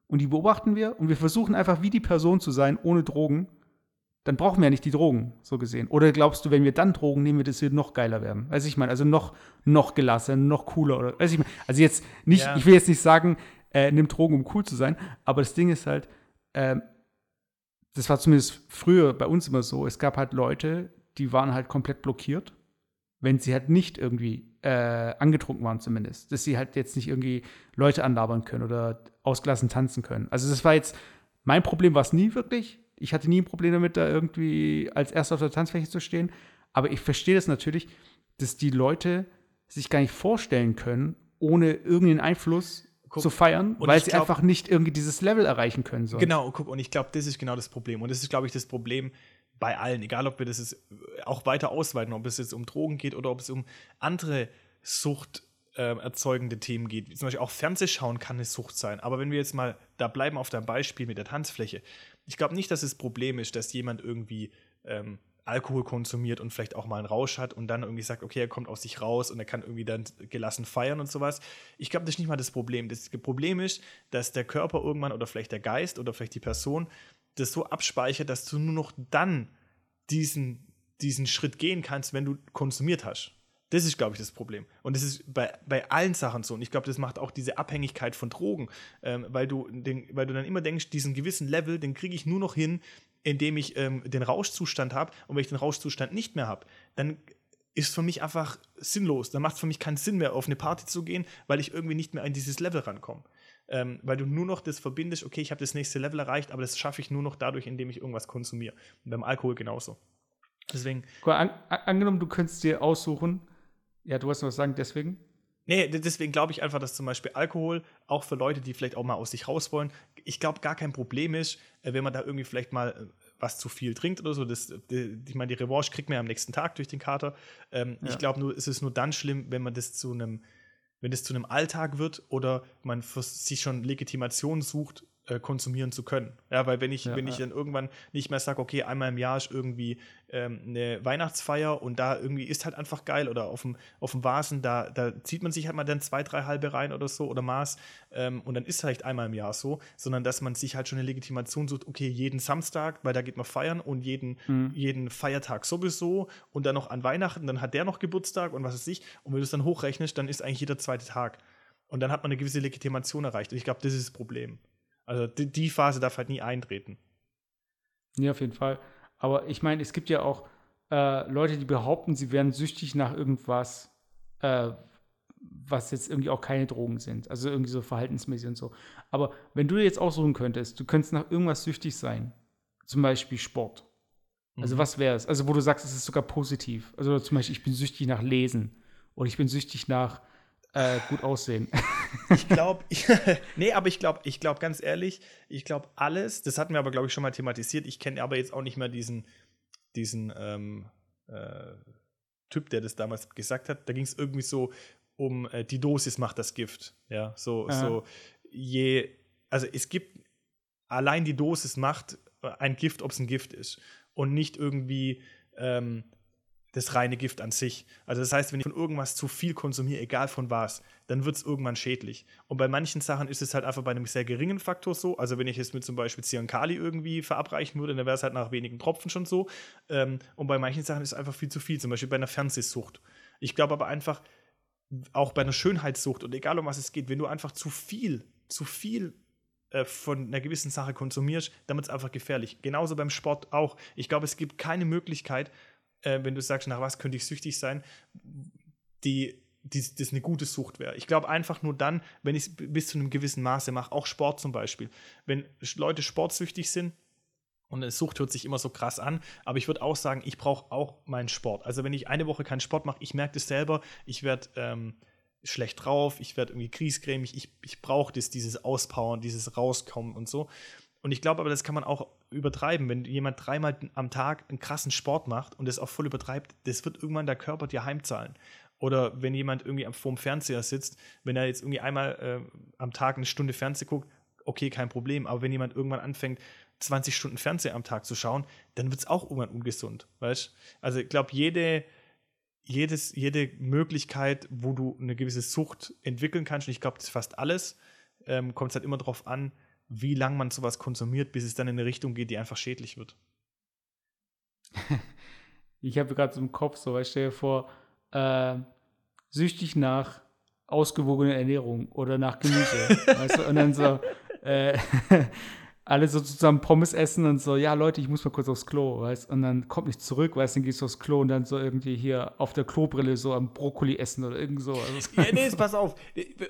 und die beobachten wir und wir versuchen einfach wie die Person zu sein, ohne Drogen. Dann brauchen wir ja nicht die Drogen, so gesehen. Oder glaubst du, wenn wir dann Drogen nehmen, wird es hier noch geiler werden? Weiß ich meine, also noch, noch gelassener, noch cooler oder weiß ich meine. Also jetzt nicht, Ja. ich will jetzt nicht sagen, äh, nimm Drogen, um cool zu sein, aber das Ding ist halt, ähm, das war zumindest früher bei uns immer so, es gab halt Leute, die waren halt komplett blockiert, wenn sie halt nicht irgendwie äh, angetrunken waren zumindest. Dass sie halt jetzt nicht irgendwie Leute anlabern können oder ausgelassen tanzen können. Also das war jetzt, mein Problem war es nie wirklich. Ich hatte nie ein Problem damit, da irgendwie als Erster auf der Tanzfläche zu stehen. Aber ich verstehe das natürlich, dass die Leute sich gar nicht vorstellen können, ohne irgendeinen Einfluss Guck, zu feiern, weil sie glaub- einfach nicht irgendwie dieses Level erreichen können. Sollen. Genau, guck, und ich glaube, das ist genau das Problem. Und das ist, glaube ich, das Problem bei allen, egal ob wir das jetzt auch weiter ausweiten, ob es jetzt um Drogen geht oder ob es um andere Sucht äh, erzeugende Themen geht. Wie Zum Beispiel auch Fernsehschauen kann eine Sucht sein. Aber wenn wir jetzt mal da bleiben auf deinem Beispiel mit der Tanzfläche, ich glaube nicht, dass das Problem ist, dass jemand irgendwie ähm, Alkohol konsumiert und vielleicht auch mal einen Rausch hat und dann irgendwie sagt, okay, er kommt aus sich raus und er kann irgendwie dann gelassen feiern und sowas. Ich glaube, das ist nicht mal das Problem. Das Problem ist, dass der Körper irgendwann oder vielleicht der Geist oder vielleicht die Person das so abspeichert, dass du nur noch dann diesen, diesen Schritt gehen kannst, wenn du konsumiert hast. Das ist, glaube ich, das Problem. Und das ist bei, bei allen Sachen so. Und ich glaube, das macht auch diese Abhängigkeit von Drogen, ähm, weil, du den, weil du dann immer denkst, diesen gewissen Level, den kriege ich nur noch hin, indem ich ähm, den Rauschzustand habe. Und wenn ich den Rauschzustand nicht mehr habe, dann ist für mich einfach sinnlos. Dann macht es für mich keinen Sinn mehr, auf eine Party zu gehen, weil ich irgendwie nicht mehr an dieses Level rankomme. Ähm, weil du nur noch das verbindest, okay, ich habe das nächste Level erreicht, aber das schaffe ich nur noch dadurch, indem ich irgendwas konsumiere. Und beim Alkohol genauso. Deswegen, An, an, angenommen, du könntest dir aussuchen, ja, du wolltest noch was sagen, deswegen? Nee, deswegen glaube ich einfach, dass zum Beispiel Alkohol auch für Leute, die vielleicht auch mal aus sich raus wollen, ich glaube gar kein Problem ist, äh, wenn man da irgendwie vielleicht mal äh, was zu viel trinkt oder so. Das, die, ich meine, die Revanche kriegt man ja am nächsten Tag durch den Kater. Ähm, Ja. Ich glaube nur, es ist nur dann schlimm, wenn man das zu einem, wenn das zu einem Alltag wird oder man für sich schon Legitimation sucht, äh, konsumieren zu können. Ja, weil wenn ich, Ja, wenn ich dann irgendwann nicht mehr sage, okay, einmal im Jahr ist irgendwie ähm, eine Weihnachtsfeier und da irgendwie ist halt einfach geil oder auf dem, auf dem Vasen, da, da zieht man sich halt mal dann zwei, drei halbe rein oder so oder Maß ähm, und dann ist vielleicht einmal im Jahr so, sondern dass man sich halt schon eine Legitimation sucht, okay, jeden Samstag, weil da geht man feiern und jeden, Mhm. jeden Feiertag sowieso und dann noch an Weihnachten, dann hat der noch Geburtstag und was weiß ich und wenn du es dann hochrechnest, dann ist eigentlich jeder zweite Tag und dann hat man eine gewisse Legitimation erreicht und ich glaube, das ist das Problem. Also die, die Phase darf halt nie eintreten. Ja, auf jeden Fall. Aber ich meine, es gibt ja auch äh, Leute, die behaupten, sie wären süchtig nach irgendwas, äh, was jetzt irgendwie auch keine Drogen sind. Also irgendwie so verhaltensmäßig und so. Aber wenn du dir jetzt aussuchen könntest, du könntest nach irgendwas süchtig sein, zum Beispiel Sport. Also Mhm. was wäre es? Also wo du sagst, es ist sogar positiv. Also zum Beispiel, ich bin süchtig nach Lesen oder ich bin süchtig nach äh, gut aussehen. <laughs> Ich glaube, <laughs> nee, aber ich glaube, ich glaube ganz ehrlich, ich glaube alles, das hatten wir aber, glaube ich, schon mal thematisiert. Ich kenne aber jetzt auch nicht mehr diesen, diesen ähm, äh, Typ, der das damals gesagt hat. Da ging es irgendwie so um äh, die Dosis macht das Gift. Ja, so, Aha. so je, also es gibt allein die Dosis macht ein Gift, ob es ein Gift ist. Und nicht irgendwie ähm, das reine Gift an sich. Also das heißt, wenn ich von irgendwas zu viel konsumiere, egal von was, dann wird es irgendwann schädlich. Und bei manchen Sachen ist es halt einfach bei einem sehr geringen Faktor so. Also wenn ich es mit zum Beispiel Cyankali irgendwie verabreichen würde, dann wäre es halt nach wenigen Tropfen schon so. Ähm, und bei manchen Sachen ist es einfach viel zu viel, zum Beispiel bei einer Fernsehsucht. Ich glaube aber einfach, auch bei einer Schönheitssucht und egal um was es geht, wenn du einfach zu viel, zu viel äh, von einer gewissen Sache konsumierst, dann wird es einfach gefährlich. Genauso beim Sport auch. Ich glaube, es gibt keine Möglichkeit, äh, wenn du sagst, nach was könnte ich süchtig sein, die das eine gute Sucht wäre. Ich glaube einfach nur dann, wenn ich es bis zu einem gewissen Maße mache, auch Sport zum Beispiel. Wenn Leute sportsüchtig sind, und eine Sucht hört sich immer so krass an, aber ich würde auch sagen, ich brauche auch meinen Sport. Also wenn ich eine Woche keinen Sport mache, ich merke das selber, ich werde ähm, schlecht drauf, ich werde irgendwie kriesgrämig, ich, ich brauche dieses Auspowern, dieses Rauskommen und so. Und ich glaube aber, das kann man auch übertreiben. Wenn jemand dreimal am Tag einen krassen Sport macht und das auch voll übertreibt, das wird irgendwann der Körper dir heimzahlen. Oder wenn jemand irgendwie vorm Fernseher sitzt, wenn er jetzt irgendwie einmal äh, am Tag eine Stunde Fernseh guckt, okay, kein Problem. Aber wenn jemand irgendwann anfängt, 20 Stunden Fernseher am Tag zu schauen, dann wird es auch irgendwann ungesund. Weißt Also ich glaube, jede, jedes, jede Möglichkeit, wo du eine gewisse Sucht entwickeln kannst, und ich glaube, das ist fast alles, ähm, kommt es halt immer darauf an, wie lange man sowas konsumiert, bis es dann in eine Richtung geht, die einfach schädlich wird. <laughs> Ich habe gerade so im Kopf so, weil stell dir vor, äh, süchtig nach ausgewogener Ernährung oder nach Gemüse. <laughs> weißt du? Und dann so, äh, <laughs> alle so zusammen Pommes essen und so, ja Leute, ich muss mal kurz aufs Klo, weißt und dann kommt nicht zurück, weißt dann gehst du aufs Klo und dann so irgendwie hier auf der Klobrille so am Brokkoli essen oder irgend so. Also, ja, nee, pass auf.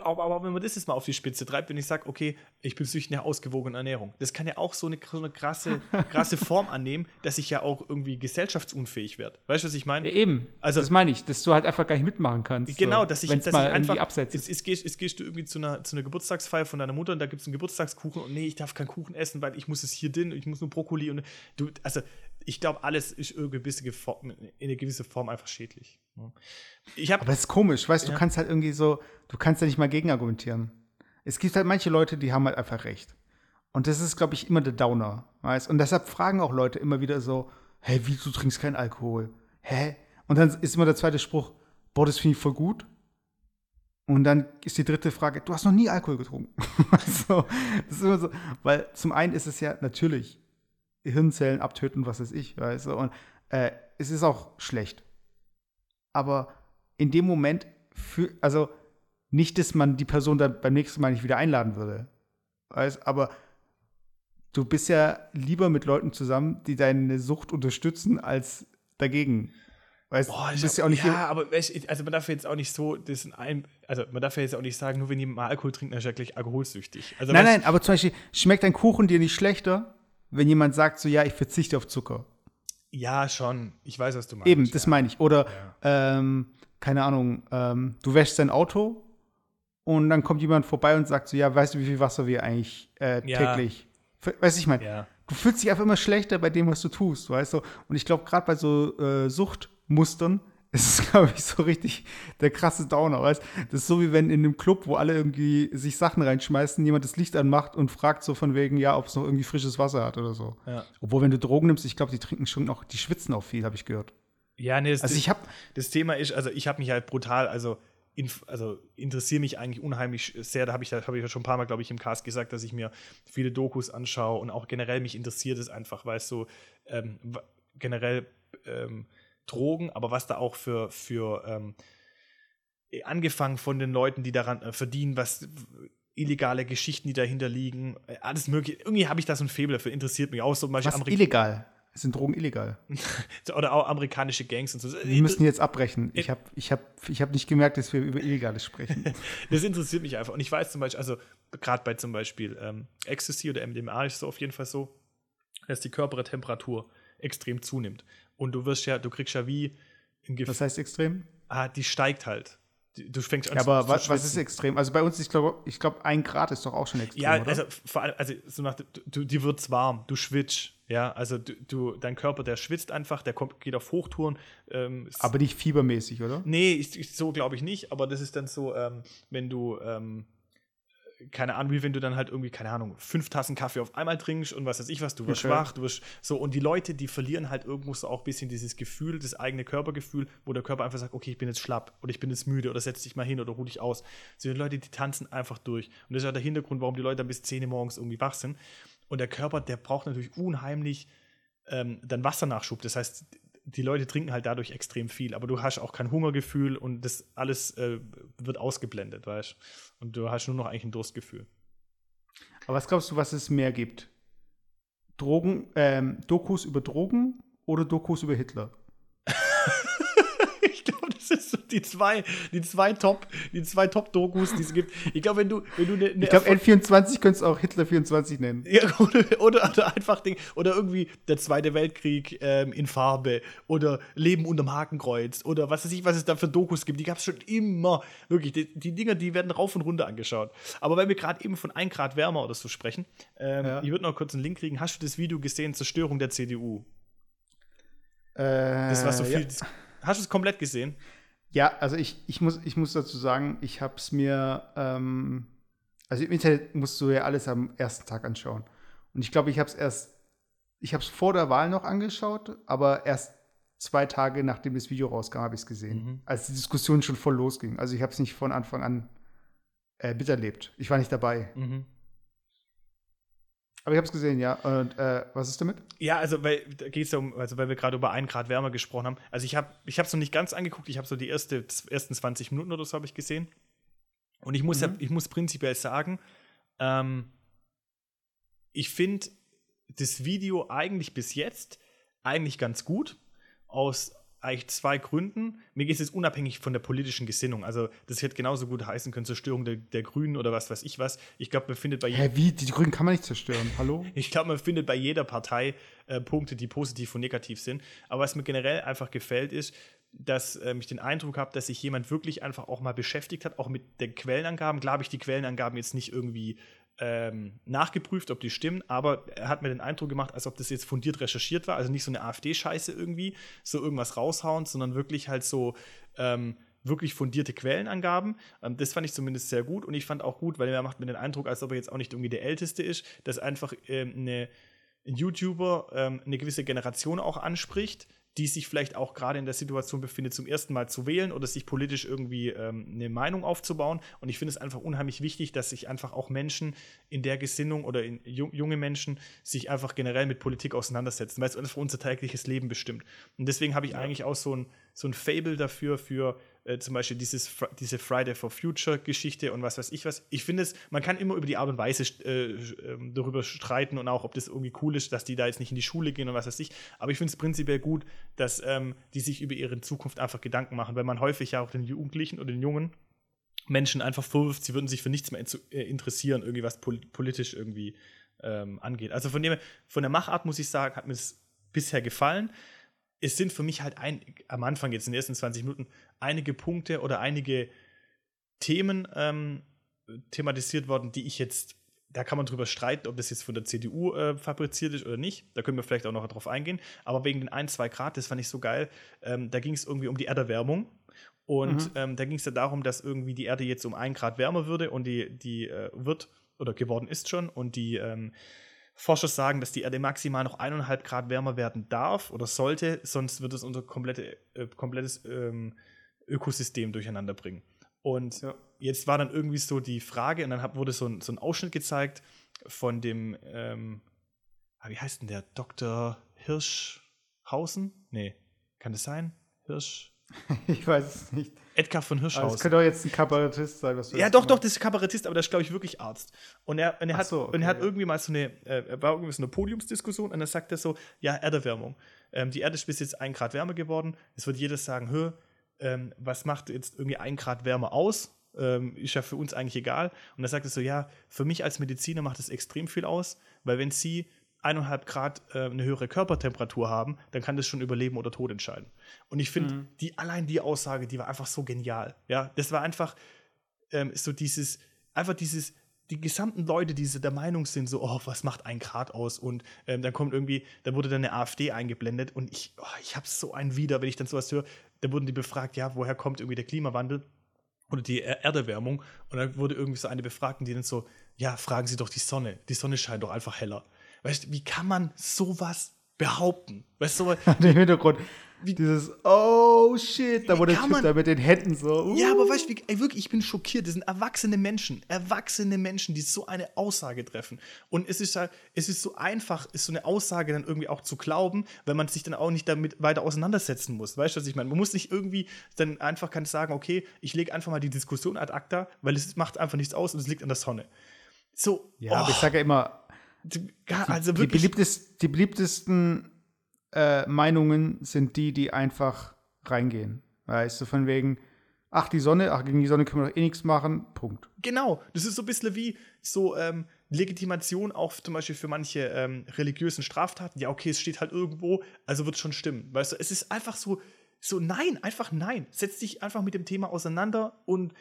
Aber, aber, wenn man das jetzt mal auf die Spitze treibt, wenn ich sage, okay, ich bin süchtig nach ausgewogener Ernährung, das kann ja auch so eine, so eine krasse, krasse Form annehmen, dass ich ja auch irgendwie gesellschaftsunfähig werde. Weißt du, was ich meine? Ja, eben. Also, das meine ich, dass du halt einfach gar nicht mitmachen kannst. Genau, dass ich, dass mal ich einfach absetzt. Jetzt, jetzt, gehst, jetzt gehst du irgendwie zu einer, zu einer Geburtstagsfeier von deiner Mutter und da gibt es einen Geburtstagskuchen und nee, ich darf keinen Kuchen essen essen, weil ich muss es hier drin, ich muss nur Brokkoli und du, also ich glaube, alles ist irgendwie in eine gewisse Form einfach schädlich. Ne? Ich hab, Aber es ist komisch, weißt du, ja. du kannst halt irgendwie so, du kannst ja nicht mal gegenargumentieren. Es gibt halt manche Leute, die haben halt einfach recht. Und das ist, glaube ich, immer der Downer, weißt Und deshalb fragen auch Leute immer wieder so, hä, wie, du trinkst keinen Alkohol? Hä? Und dann ist immer der zweite Spruch, boah, das finde ich voll gut. Und dann ist die dritte Frage, du hast noch nie Alkohol getrunken. <laughs> also, das ist immer so, weil zum einen ist es ja natürlich Hirnzellen abtöten, was weiß ich, weißt du, und äh, es ist auch schlecht. Aber in dem Moment, für, also nicht, dass man die Person dann beim nächsten Mal nicht wieder einladen würde, weißt, aber du bist ja lieber mit Leuten zusammen, die deine Sucht unterstützen, als dagegen. Weißt, Boah, du bist ja auch nicht. Ja, aber also man darf jetzt auch nicht so, das ein, also man darf ja jetzt auch nicht sagen, nur wenn jemand mal Alkohol trinkt, dann ist er gleich alkoholsüchtig. Also nein, nein, aber zum Beispiel schmeckt ein Kuchen dir nicht schlechter, wenn jemand sagt so, ja, ich verzichte auf Zucker. Ja, schon. Ich weiß, was du meinst. Eben, das ja. meine ich. Oder, ja. ähm, keine Ahnung, ähm, du wäschst dein Auto und dann kommt jemand vorbei und sagt so, ja, weißt du, wie viel Wasser wir eigentlich äh, täglich. Ja. Weißt du, ich meine, du fühlst dich einfach immer schlechter bei dem, was du tust, weißt du? Und ich glaube, gerade bei so äh, Sucht Mustern <laughs> ist es, glaube ich, so richtig der krasse Downer, weißt Das ist so wie wenn in einem Club, wo alle irgendwie sich Sachen reinschmeißen, jemand das Licht anmacht und fragt so von wegen, ja, ob es noch irgendwie frisches Wasser hat oder so. Ja. Obwohl, wenn du Drogen nimmst, ich glaube, die trinken schon noch, die schwitzen auch viel, habe ich gehört. Ja, nee, das, also ich hab, das Thema ist, also ich habe mich halt brutal, also also interessiere mich eigentlich unheimlich sehr. Da habe ich, hab ich ja schon ein paar Mal, glaube ich, im Cast gesagt, dass ich mir viele Dokus anschaue und auch generell mich interessiert es einfach, weil es so ähm, generell ähm, Drogen, aber was da auch für, für ähm, angefangen von den Leuten, die daran äh, verdienen, was illegale Geschichten, die dahinter liegen, äh, alles mögliche. Irgendwie habe ich da so ein Faible dafür, interessiert mich auch so. Was Amerik illegal? Sind Drogen illegal? <laughs> Oder auch amerikanische Gangs und so. Wir müssen jetzt abbrechen. Ich habe ich hab, ich hab nicht gemerkt, dass wir über Illegales sprechen. <laughs> das interessiert mich einfach. Und ich weiß zum Beispiel, also gerade bei zum Beispiel ähm, Ecstasy oder MDMA ist es auf jeden Fall so, dass die Körpertemperatur extrem zunimmt. Und du wirst ja, du kriegst ja wie ein Gefühl. Was heißt extrem? Ah, die steigt halt. Du fängst an ja, aber zu was, was ist extrem? Also bei uns, ich glaube, ich glaub, ein Grad ist doch auch schon extrem. Ja, oder? also vor allem, also so nach, du, dir wird's warm, du schwitzt. Ja, also du, du, dein Körper, der schwitzt einfach, der kommt, geht auf Hochtouren. Ähm, aber nicht fiebermäßig, oder? Nee, ich, ich, so glaube ich nicht, aber das ist dann so, ähm, wenn du ähm, keine Ahnung, wie wenn du dann halt irgendwie, keine Ahnung, fünf Tassen Kaffee auf einmal trinkst und was weiß ich was, du wirst okay. schwach, du wirst so. Und die Leute, die verlieren halt irgendwo so auch ein bisschen dieses Gefühl, das eigene Körpergefühl, wo der Körper einfach sagt, okay, ich bin jetzt schlapp oder ich bin jetzt müde oder setz dich mal hin oder ruh dich aus. So die Leute, die tanzen einfach durch. Und das ist ja der Hintergrund, warum die Leute dann bis 10 Uhr morgens irgendwie wach sind. Und der Körper, der braucht natürlich unheimlich ähm, dann Wassernachschub. Das heißt, die Leute trinken halt dadurch extrem viel, aber du hast auch kein Hungergefühl und das alles äh, wird ausgeblendet, weißt Und du hast nur noch eigentlich ein Durstgefühl. Aber was glaubst du, was es mehr gibt? Drogen, ähm, Dokus über Drogen oder Dokus über Hitler? ich glaube, das Das sind so die zwei, die zwei Top, die zwei Top-Dokus, die es gibt. Ich glaube, wenn du, wenn du eine, Ich glaube, N24 könntest du auch Hitler 24 nennen. Ja, oder, <laughs> oder, oder einfach Ding, oder irgendwie der Zweite Weltkrieg ähm, in Farbe oder Leben unterm Hakenkreuz oder was weiß ich, was es da für Dokus gibt. Die gab es schon immer. Wirklich, die, die Dinger, die werden rauf und runter angeschaut. Aber weil wir gerade eben von 1 Grad wärmer oder so sprechen, ähm, Ja. ich würde noch kurz einen Link kriegen. Hast du das Video gesehen, Zerstörung der CDU? Äh, Das war so viel. Ja. Hast du es komplett gesehen? Ja, also ich, ich, muss, ich muss dazu sagen, ich habe es mir, ähm, also im Internet musst du ja alles am ersten Tag anschauen. Und ich glaube, ich habe es erst, ich habe es vor der Wahl noch angeschaut, aber erst zwei Tage nachdem das Video rauskam, habe ich es gesehen. Mhm. Als die Diskussion schon voll losging. Also ich habe es nicht von Anfang an äh, miterlebt. Ich war nicht dabei. Mhm. Aber ich habe es gesehen, ja. Und äh, was ist damit? Ja, also weil da geht es ja um, also weil wir gerade über 1 Grad wärmer gesprochen haben. Also ich habe ich es noch nicht ganz angeguckt, ich habe so die erste, ersten 20 Minuten oder so habe ich gesehen. Und ich muss, ja, ich muss prinzipiell sagen, ähm, ich finde das Video eigentlich bis jetzt eigentlich ganz gut. Aus eigentlich zwei Gründen. Mir geht es jetzt unabhängig von der politischen Gesinnung. Also, das hätte genauso gut heißen können, Zerstörung der, der Grünen oder was weiß ich was. Ich glaube, man findet bei jedem. Hä, wie? Die Grünen kann man nicht zerstören. Hallo? <laughs> Ich glaube, man findet bei jeder Partei äh, Punkte, die positiv und negativ sind. Aber was mir generell einfach gefällt, ist, dass ähm, ich den Eindruck habe, dass sich jemand wirklich einfach auch mal beschäftigt hat, auch mit den Quellenangaben. Klar habe ich die Quellenangaben jetzt nicht irgendwie ähm, nachgeprüft, ob die stimmen, aber er hat mir den Eindruck gemacht, als ob das jetzt fundiert recherchiert war. Also nicht so eine AfD-Scheiße irgendwie, so irgendwas raushauen, sondern wirklich halt so ähm, wirklich fundierte Quellenangaben. Ähm, das fand ich zumindest sehr gut und ich fand auch gut, weil er macht mir den Eindruck, als ob er jetzt auch nicht irgendwie der Älteste ist, dass einfach ähm, eine, ein YouTuber ähm, eine gewisse Generation auch anspricht, die sich vielleicht auch gerade in der Situation befindet, zum ersten Mal zu wählen oder sich politisch irgendwie ähm, eine Meinung aufzubauen. Und ich finde es einfach unheimlich wichtig, dass sich einfach auch Menschen in der Gesinnung oder in, ju junge Menschen sich einfach generell mit Politik auseinandersetzen, weil es einfach unser tägliches Leben bestimmt. Und deswegen habe ich eigentlich auch so ein, so ein Fable dafür, für äh, zum Beispiel dieses, diese Friday for Future Geschichte und was weiß ich was. Ich finde es, man kann immer über die Art und Weise äh, ähm, darüber streiten und auch, ob das irgendwie cool ist, dass die da jetzt nicht in die Schule gehen und was weiß ich. Aber ich finde es prinzipiell gut, dass ähm, die sich über ihre Zukunft einfach Gedanken machen, weil man häufig ja auch den Jugendlichen oder den Jungen Menschen einfach vorwirft, sie würden sich für nichts mehr äh, interessieren, irgendwie was pol politisch irgendwie ähm, angeht. Also von dem, von der Machart muss ich sagen, hat mir es bisher gefallen. Es sind für mich halt ein, am Anfang jetzt in den ersten 20 Minuten einige Punkte oder einige Themen ähm, thematisiert worden, die ich jetzt, da kann man drüber streiten, ob das jetzt von der CDU äh, fabriziert ist oder nicht. Da können wir vielleicht auch noch drauf eingehen. Aber wegen den 1, 2 Grad, das fand ich so geil. Ähm, da ging es irgendwie um die Erderwärmung. Und ähm, da ging es ja darum, dass irgendwie die Erde jetzt um 1 Grad wärmer würde und die, die äh, wird oder geworden ist schon. Und die ähm, Forscher sagen, dass die Erde maximal noch 1,5 Grad wärmer werden darf oder sollte, sonst wird es unser komplette, äh, komplettes ähm, Ökosystem durcheinander bringen. Und Ja. jetzt war dann irgendwie so die Frage, und dann hab, wurde so ein, so ein Ausschnitt gezeigt von dem, ähm, ah, wie heißt denn der? Dr. Hirschhausen? Nee, kann das sein? Hirsch. <laughs> Ich weiß es nicht. Edgar von Aber es Hirschhausen. könnte auch jetzt ein Kabarettist sein. Was du Ja, doch, doch, das ist Kabarettist, aber das ist, glaube ich, wirklich Arzt. Und er, und er, hat, so, okay, und er hat ja. irgendwie mal so eine, äh, war irgendwie so eine Podiumsdiskussion und dann sagt er so, ja, Erderwärmung. Ähm, die Erde ist bis jetzt ein Grad wärmer geworden. Es wird jedes sagen, hör, ähm, was macht jetzt irgendwie ein Grad wärmer aus? Ähm, ist ja für uns eigentlich egal. Und er sagt er so, ja, für mich als Mediziner macht es extrem viel aus, weil wenn sie eineinhalb Grad äh, eine höhere Körpertemperatur haben, dann kann das schon über Leben oder Tod entscheiden. Und ich finde, die allein die Aussage, die war einfach so genial. Ja, das war einfach ähm, so dieses, einfach dieses, die gesamten Leute, die so der Meinung sind, so, oh, was macht ein Grad aus? Und ähm, dann kommt irgendwie, da wurde dann eine AfD eingeblendet und ich, oh, ich habe so einen Wider, wenn ich dann sowas höre, da wurden die befragt, ja, woher kommt irgendwie der Klimawandel? oder die Er- Erderwärmung. Und dann wurde irgendwie so eine befragt, und die dann so, ja, fragen Sie doch die Sonne. Die Sonne scheint doch einfach heller. Weißt du, wie kann man sowas behaupten? Weißt du, <laughs> Im Hintergrund. Dieses, oh shit, da Wie wurde Typ man- da mit den Händen so. uh. Ja, aber weißt du, wie- ey, wirklich, ich bin schockiert. Das sind erwachsene Menschen, erwachsene Menschen, die so eine Aussage treffen. Und es ist halt, es ist so einfach, ist so eine Aussage dann irgendwie auch zu glauben, wenn man sich dann auch nicht damit weiter auseinandersetzen muss. Weißt du, was ich meine? Man muss nicht irgendwie dann einfach kann sagen, okay, ich lege einfach mal die Diskussion ad acta, weil es macht einfach nichts aus und es liegt an der Sonne. So, Ja, aber ich oh, sage ja immer, ja, also die, wirklich. beliebtest, die beliebtesten äh, Meinungen sind die, die einfach reingehen. Weißt du, von wegen, ach, die Sonne, ach, gegen die Sonne können wir doch eh nichts machen, Punkt. Genau, das ist so ein bisschen wie so ähm, Legitimation auch zum Beispiel für manche ähm, religiösen Straftaten. Ja, okay, es steht halt irgendwo, also wird es schon stimmen. Weißt du, es ist einfach so, so nein, einfach nein. Setz dich einfach mit dem Thema auseinander und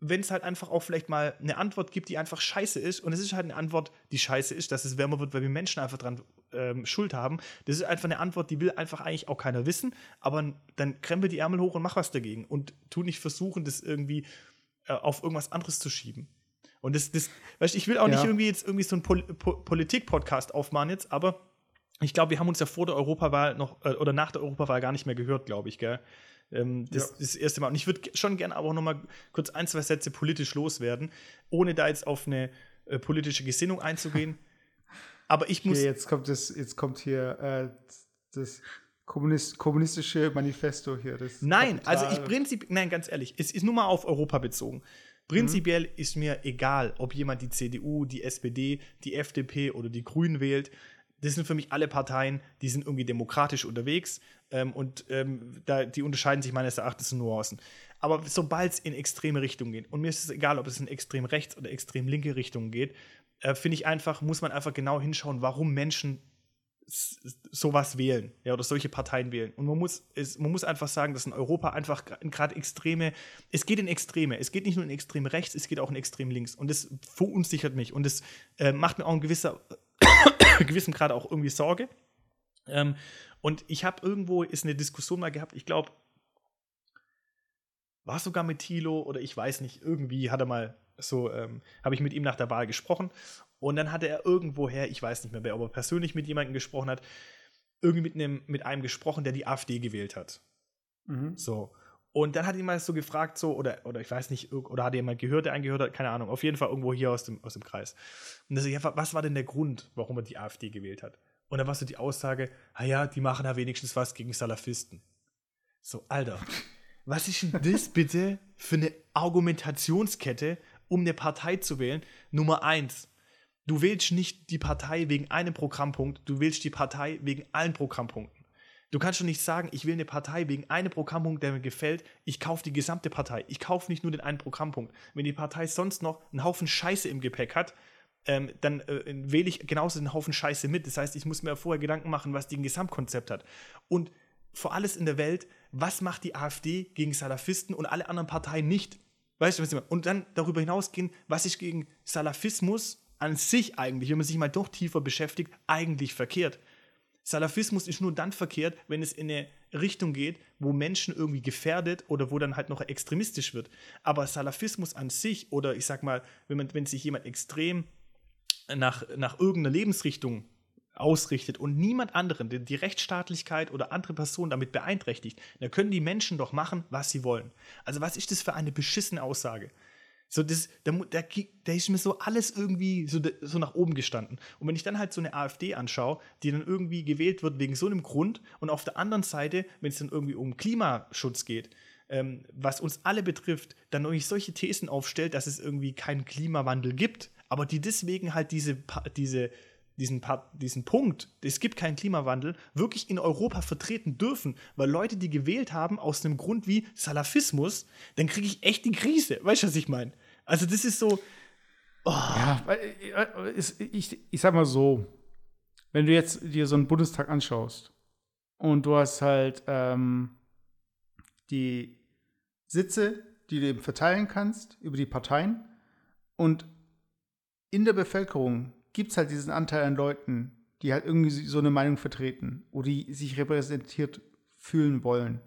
wenn es halt einfach auch vielleicht mal eine Antwort gibt, die einfach scheiße ist, und es ist halt eine Antwort, die scheiße ist, dass es wärmer wird, weil wir Menschen einfach dran ähm, Schuld haben. Das ist einfach eine Antwort, die will einfach eigentlich auch keiner wissen, aber dann krempel die Ärmel hoch und mach was dagegen und tu nicht versuchen, das irgendwie äh, auf irgendwas anderes zu schieben. Und das, das weißt du, ich will auch Ja. nicht irgendwie jetzt irgendwie so einen Pol po Politik-Podcast aufmachen jetzt, aber ich glaube, wir haben uns ja vor der Europawahl noch äh, oder nach der Europawahl gar nicht mehr gehört, glaube ich, gell? Ähm, das, Ja. das erste Mal. Und ich würde schon gerne aber auch noch mal kurz ein, zwei Sätze politisch loswerden, ohne da jetzt auf eine äh, politische Gesinnung einzugehen. aber ich muss. Hier, jetzt kommt das, jetzt kommt hier äh, das Kommunist, kommunistische Manifesto hier. Das Nein, also ich Kapital. prinzip, nein, ganz ehrlich, es ist nur mal auf Europa bezogen. Prinzipiell ist mir egal, ob jemand die CDU, die SPD, die FDP oder die Grünen wählt. Das sind für mich alle Parteien, die sind irgendwie demokratisch unterwegs ähm, und ähm, da, die unterscheiden sich meines Erachtens in Nuancen. Aber sobald es in extreme Richtungen geht, und mir ist es egal, ob es in extrem rechts oder extrem linke Richtungen geht, äh, finde ich einfach, muss man einfach genau hinschauen, warum Menschen sowas wählen, ja, oder solche Parteien wählen. Und man muss, es, man muss einfach sagen, dass in Europa einfach gerade extreme, es geht in Extreme. Es geht nicht nur in extrem rechts, es geht auch in extrem links. Und das verunsichert mich. Und das äh, macht mir auch in gewisser, <coughs> gewissen Grad auch irgendwie Sorge. Ähm, und ich habe irgendwo, ist eine Diskussion mal gehabt, ich glaube, war sogar mit Thilo oder ich weiß nicht, irgendwie hat er mal so, ähm, habe ich mit ihm nach der Wahl gesprochen und dann hatte er irgendwoher, ich weiß nicht mehr wer, ob er persönlich mit jemandem gesprochen hat, irgendwie mit einem, mit einem gesprochen, der die AfD gewählt hat. Mhm. So. Und dann hat ihn mal so gefragt, so, oder, oder ich weiß nicht, oder hat jemand gehört, der einen gehört hat, keine Ahnung, auf jeden Fall irgendwo hier aus dem, aus dem Kreis. Und ja, wa- was war denn der Grund, warum er die AfD gewählt hat? Und dann war so die Aussage, ah ja, die machen da wenigstens was gegen Salafisten. So, Alter, <laughs> was ist denn das bitte für eine Argumentationskette, um eine Partei zu wählen? Nummer eins, du wählst nicht die Partei wegen einem Programmpunkt, du wählst die Partei wegen allen Programmpunkten. Du kannst schon nicht sagen, ich will eine Partei wegen einem Programmpunkt, der mir gefällt. Ich kaufe die gesamte Partei. Ich kaufe nicht nur den einen Programmpunkt. Wenn die Partei sonst noch einen Haufen Scheiße im Gepäck hat, ähm, dann äh, wähle ich genauso den Haufen Scheiße mit. Das heißt, ich muss mir vorher Gedanken machen, was die ein Gesamtkonzept hat. Und vor alles in der Welt, was macht die AfD gegen Salafisten und alle anderen Parteien nicht? Weißt du, was ich meine? Und dann darüber hinausgehen, was ist gegen Salafismus an sich eigentlich, wenn man sich mal doch tiefer beschäftigt, eigentlich verkehrt. Salafismus ist nur dann verkehrt, wenn es in eine Richtung geht, wo Menschen irgendwie gefährdet oder wo dann halt noch extremistisch wird. Aber Salafismus an sich oder ich sag mal, wenn, man, wenn sich jemand extrem nach, nach irgendeiner Lebensrichtung ausrichtet und niemand anderen die, die Rechtsstaatlichkeit oder andere Personen damit beeinträchtigt, dann können die Menschen doch machen, was sie wollen. Also was ist das für eine beschissene Aussage? So, das, da, da, da ist mir so alles irgendwie so, so nach oben gestanden. Und wenn ich dann halt so eine AfD anschaue, die dann irgendwie gewählt wird wegen so einem Grund, und auf der anderen Seite, wenn es dann irgendwie um Klimaschutz geht, ähm, was uns alle betrifft, dann irgendwie solche Thesen aufstellt, dass es irgendwie keinen Klimawandel gibt, aber die deswegen halt diese, diese, diesen, diesen Punkt, es gibt keinen Klimawandel, wirklich in Europa vertreten dürfen, weil Leute, die gewählt haben, aus einem Grund wie Salafismus, dann kriege ich echt die Krise. Weißt du, was ich meine? Also, das ist so. Ja, weil, äh, ich, ich sag mal so, wenn du jetzt dir so einen Bundestag anschaust und du hast halt ähm, die Sitze, die du eben verteilen kannst über die Parteien und in der Bevölkerung gibt es halt diesen Anteil an Leuten, die halt irgendwie so eine Meinung vertreten oder die sich repräsentiert fühlen wollen.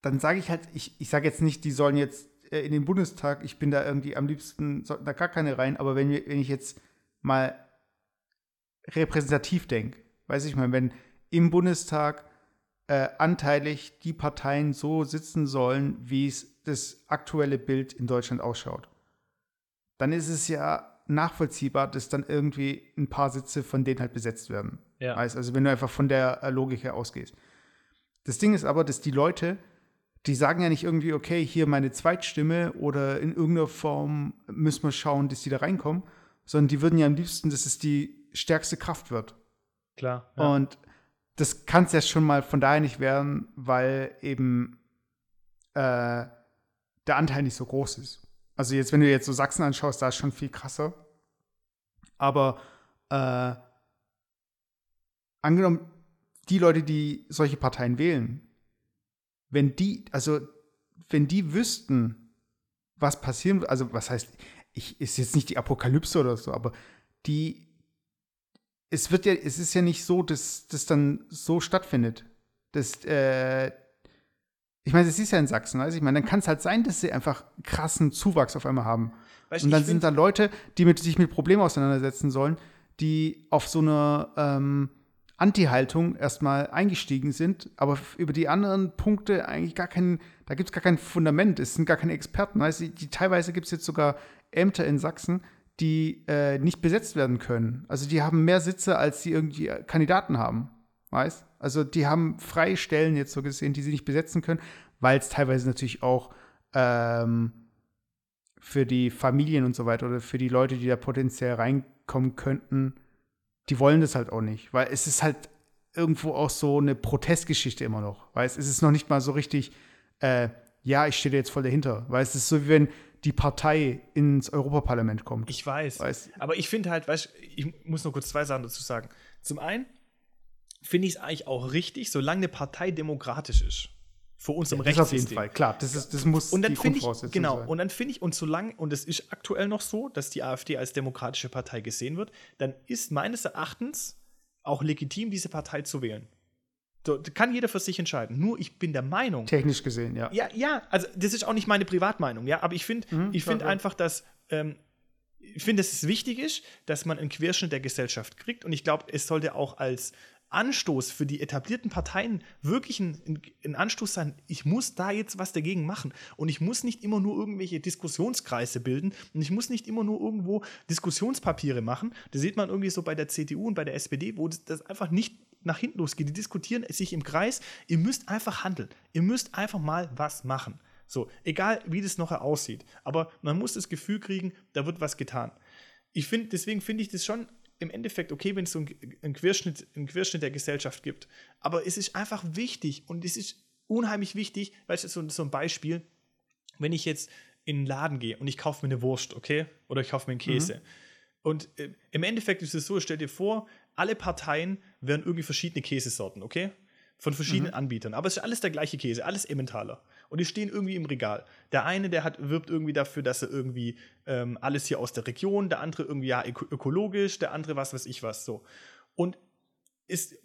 Dann sage ich halt, ich, ich sage jetzt nicht, die sollen jetzt äh, in den Bundestag, ich bin da irgendwie am liebsten, sollten da gar keine rein, aber wenn, wenn ich jetzt mal repräsentativ denke, weiß ich mal, wenn im Bundestag äh, anteilig die Parteien so sitzen sollen, wie es das aktuelle Bild in Deutschland ausschaut, dann ist es ja nachvollziehbar, dass dann irgendwie ein paar Sitze von denen halt besetzt werden. Ja. Weißt? Also wenn du einfach von der äh, Logik her ausgehst. Das Ding ist aber, dass die Leute, die sagen ja nicht irgendwie, okay, hier meine Zweitstimme oder in irgendeiner Form müssen wir schauen, dass die da reinkommen, sondern die würden ja am liebsten, dass es die stärkste Kraft wird. Klar. Und das kann es ja schon mal von daher nicht werden, weil eben äh, der Anteil nicht so groß ist. Also jetzt, wenn du jetzt so Sachsen anschaust, da ist schon viel krasser. Aber äh, angenommen, die Leute, die solche Parteien wählen, wenn die, also wenn die wüssten, was passieren, also was heißt, ich ist jetzt nicht die Apokalypse oder so, aber die, es wird ja, es ist ja nicht so, dass das dann so stattfindet. Dass, äh, ich meine, das ist ja in Sachsen, also ich meine, dann kann es halt sein, dass sie einfach krassen Zuwachs auf einmal haben. Weißt, Und dann sind da Leute, die mit, sich mit Problemen auseinandersetzen sollen, die auf so eine ähm, Anti-Haltung erstmal eingestiegen sind, aber über die anderen Punkte eigentlich gar kein, da gibt es gar kein Fundament, es sind gar keine Experten. Weißt du, die, teilweise gibt es jetzt sogar Ämter in Sachsen, die äh, nicht besetzt werden können. Also die haben mehr Sitze, als die irgendwie äh, Kandidaten haben. Weißt? Also die haben freie Stellen jetzt so gesehen, die sie nicht besetzen können, weil es teilweise natürlich auch ähm, für die Familien und so weiter oder für die Leute, die da potenziell reinkommen könnten, die wollen das halt auch nicht, weil es ist halt irgendwo auch so eine Protestgeschichte immer noch, weil es ist noch nicht mal so richtig, äh, ja, ich stehe jetzt voll dahinter, weil es ist so wie wenn die Partei ins Europaparlament kommt. Ich weiß. Weiß. Aber ich finde halt, weißt ich muss nur kurz zwei Sachen dazu sagen. Zum einen finde ich es eigentlich auch richtig, solange eine Partei demokratisch ist. Vor unserem das auf jeden Rechtssystem. Fall, klar, das, ist, das muss Und dann die finde ich, Grundvoraussetzung genau, sein. und dann finde ich, und solange, und es ist aktuell noch so, dass die AfD als demokratische Partei gesehen wird, dann ist meines Erachtens auch legitim, diese Partei zu wählen. So, das kann jeder für sich entscheiden. Nur ich bin der Meinung, Technisch gesehen, ja. ja, ja, also das ist auch nicht meine Privatmeinung, ja, aber ich finde, Mhm, ich klar. einfach, dass ähm, ich finde, dass es wichtig ist, dass man einen Querschnitt der Gesellschaft kriegt und ich glaube, es sollte auch als Anstoß für die etablierten Parteien wirklich ein, ein, Anstoß sein, ich muss da jetzt was dagegen machen und ich muss nicht immer nur irgendwelche Diskussionskreise bilden und ich muss nicht immer nur irgendwo Diskussionspapiere machen. Das sieht man irgendwie so bei der CDU und bei der SPD, wo das, einfach nicht nach hinten losgeht. Die diskutieren sich im Kreis. Ihr müsst einfach handeln. Ihr müsst einfach mal was machen. So, egal wie das nachher aussieht. Aber man muss das Gefühl kriegen, da wird was getan. Ich finde, deswegen finde ich das schon im Endeffekt okay, wenn es so einen, Querschnitt, einen Querschnitt der Gesellschaft gibt. Aber es ist einfach wichtig und es ist unheimlich wichtig, weißt du, so, so ein Beispiel, wenn ich jetzt in einen Laden gehe und ich kaufe mir eine Wurst, okay? Oder ich kaufe mir einen Käse. Und äh, im Endeffekt ist es so, stell dir vor, alle Parteien werden irgendwie verschiedene Käsesorten, okay? Von verschiedenen Anbietern. Aber es ist alles der gleiche Käse, alles Emmentaler. Und die stehen irgendwie im Regal. Der eine, der hat, wirbt irgendwie dafür, dass er irgendwie ähm, alles hier aus der Region, der andere irgendwie ja öko ökologisch, der andere was weiß ich was so. Und es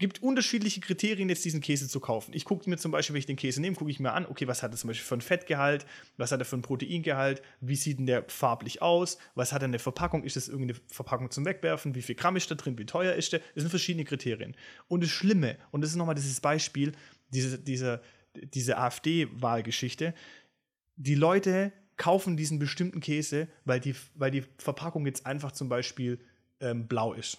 gibt unterschiedliche Kriterien, jetzt diesen Käse zu kaufen. Ich gucke mir zum Beispiel, wenn ich den Käse nehme, gucke ich mir an, okay, was hat er zum Beispiel für ein Fettgehalt, was hat er für ein Proteingehalt, wie sieht denn der farblich aus, was hat er eine Verpackung, ist das irgendeine Verpackung zum Wegwerfen, wie viel Gramm ist da drin, wie teuer ist der, das sind verschiedene Kriterien. Und das Schlimme, und das ist nochmal dieses Beispiel, diese, diese, diese AfD-Wahlgeschichte, die Leute kaufen diesen bestimmten Käse, weil die, weil die Verpackung jetzt einfach zum Beispiel ähm, blau ist.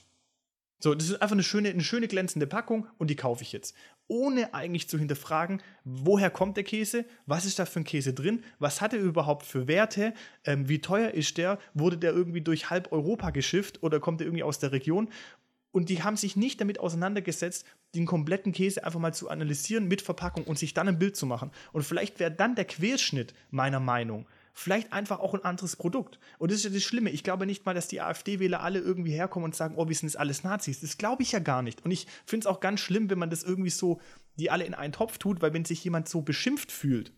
So, das ist einfach eine schöne, eine schöne glänzende Packung und die kaufe ich jetzt. Ohne eigentlich zu hinterfragen, woher kommt der Käse, was ist da für ein Käse drin, was hat er überhaupt für Werte, ähm, wie teuer ist der, wurde der irgendwie durch halb Europa geschifft oder kommt er irgendwie aus der Region? Und die haben sich nicht damit auseinandergesetzt, den kompletten Käse einfach mal zu analysieren mit Verpackung und sich dann ein Bild zu machen. Und vielleicht wäre dann der Querschnitt meiner Meinung vielleicht einfach auch ein anderes Produkt. Und das ist ja das Schlimme. Ich glaube nicht mal, dass die AfD-Wähler alle irgendwie herkommen und sagen, oh, wir sind jetzt alles Nazis. Das glaube ich ja gar nicht. Und ich finde es auch ganz schlimm, wenn man das irgendwie so, die alle in einen Topf tut, weil wenn sich jemand so beschimpft fühlt,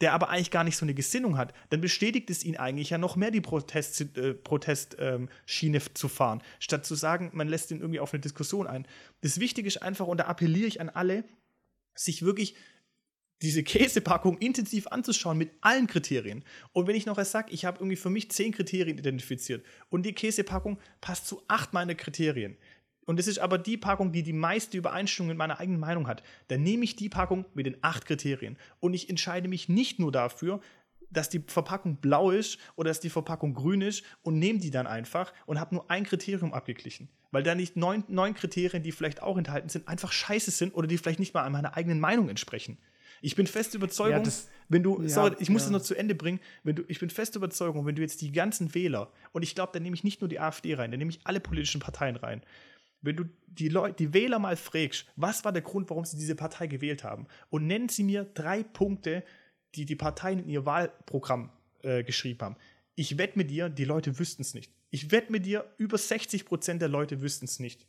der aber eigentlich gar nicht so eine Gesinnung hat, dann bestätigt es ihn eigentlich ja noch mehr, die Protest, äh, Protestschiene ähm, zu fahren, statt zu sagen, man lässt ihn irgendwie auf eine Diskussion ein. Das Wichtige ist einfach, und da appelliere ich an alle, sich wirklich diese Käsepackung intensiv anzuschauen mit allen Kriterien. Und wenn ich noch erst sage, ich habe irgendwie für mich zehn Kriterien identifiziert und die Käsepackung passt zu acht meiner Kriterien, und es ist aber die Packung, die die meiste Übereinstimmung mit meiner eigenen Meinung hat, dann nehme ich die Packung mit den acht Kriterien. Und ich entscheide mich nicht nur dafür, dass die Verpackung blau ist oder dass die Verpackung grün ist und nehme die dann einfach und habe nur ein Kriterium abgeglichen. Weil da nicht neun, neun Kriterien, die vielleicht auch enthalten sind, einfach scheiße sind oder die vielleicht nicht mal an meiner eigenen Meinung entsprechen. Ich bin fest Überzeugung, Ja, das- wenn du, ja, sorry, ich muss ja. es noch zu Ende bringen, wenn du, ich bin fest Überzeugung, wenn du jetzt die ganzen Wähler, und ich glaube, da nehme ich nicht nur die AfD rein, da nehme ich alle politischen Parteien rein, wenn du die, Leute, die Wähler mal fragst, was war der Grund, warum sie diese Partei gewählt haben, und nennen sie mir drei Punkte, die die Parteien in ihr Wahlprogramm äh, geschrieben haben. Ich wette mit dir, die Leute wüssten es nicht. Ich wette mit dir, über 60 Prozent der Leute wüssten es nicht.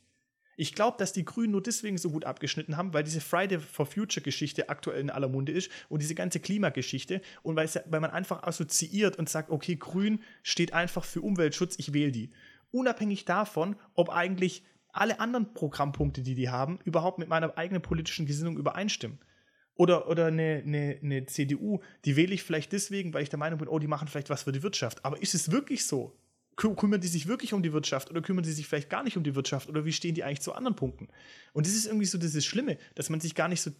Ich glaube, dass die Grünen nur deswegen so gut abgeschnitten haben, weil diese Friday for Future Geschichte aktuell in aller Munde ist und diese ganze Klimageschichte und weil, weil man einfach assoziiert und sagt, okay, Grün steht einfach für Umweltschutz, ich wähle die. Unabhängig davon, ob eigentlich alle anderen Programmpunkte, die die haben, überhaupt mit meiner eigenen politischen Gesinnung übereinstimmen. Oder, oder eine, eine, eine CDU, die wähle ich vielleicht deswegen, weil ich der Meinung bin, oh, die machen vielleicht was für die Wirtschaft. Aber ist es wirklich so? Kü kümmern die sich wirklich um die Wirtschaft oder kümmern die sich vielleicht gar nicht um die Wirtschaft? Oder wie stehen die eigentlich zu anderen Punkten? Und das ist irgendwie so dieses Schlimme, dass man sich gar nicht so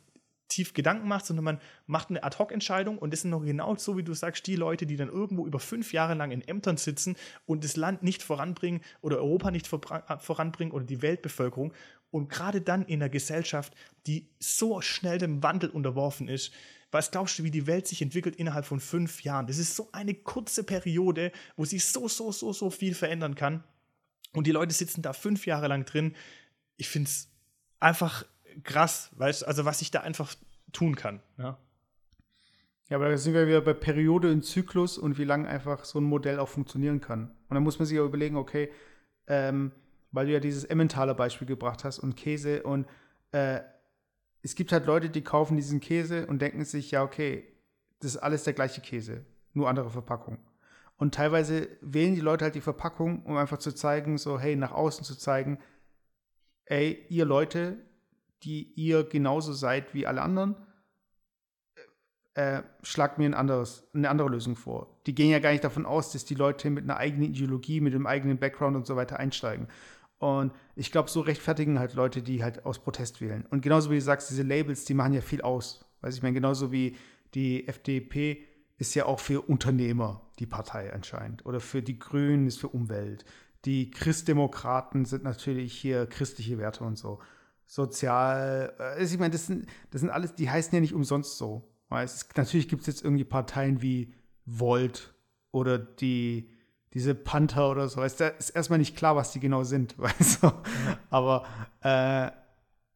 tief Gedanken macht, sondern man macht eine Ad-Hoc-Entscheidung und das sind noch genau so, wie du sagst, die Leute, die dann irgendwo über fünf Jahre lang in Ämtern sitzen und das Land nicht voranbringen oder Europa nicht voranbringen oder die Weltbevölkerung. Und gerade dann in einer Gesellschaft, die so schnell dem Wandel unterworfen ist, was glaubst du, wie die Welt sich entwickelt innerhalb von fünf Jahren? Das ist so eine kurze Periode, wo sich so, so, so, so viel verändern kann. Und die Leute sitzen da fünf Jahre lang drin. Ich finde es einfach krass, weißt also was ich da einfach tun kann. Ja. Ja, aber da sind wir wieder bei Periode und Zyklus und wie lange einfach so ein Modell auch funktionieren kann. Und dann muss man sich auch überlegen, okay, ähm, weil du ja dieses Emmentaler Beispiel gebracht hast und Käse und äh, es gibt halt Leute, die kaufen diesen Käse und denken sich, ja, okay, das ist alles der gleiche Käse, nur andere Verpackung. Und teilweise wählen die Leute halt die Verpackung, um einfach zu zeigen, so, hey, nach außen zu zeigen, ey, ihr Leute, die ihr genauso seid wie alle anderen, äh, schlagt mir ein anderes, eine andere Lösung vor. Die gehen ja gar nicht davon aus, dass die Leute mit einer eigenen Ideologie, mit einem eigenen Background und so weiter einsteigen. Und ich glaube, so rechtfertigen halt Leute, die halt aus Protest wählen. Und genauso wie du sagst, diese Labels, die machen ja viel aus. Weiß ich meine, genauso wie die FDP ist ja auch für Unternehmer die Partei anscheinend. Oder für die Grünen ist für Umwelt. Die Christdemokraten sind natürlich hier christliche Werte und so sozial. Also ich meine, das sind, das sind alles, die heißen ja nicht umsonst so. Es, natürlich gibt es jetzt irgendwie Parteien wie Volt oder die, diese Panther oder so. da ist erstmal nicht klar, was die genau sind, <laughs> weißt du? Aber äh,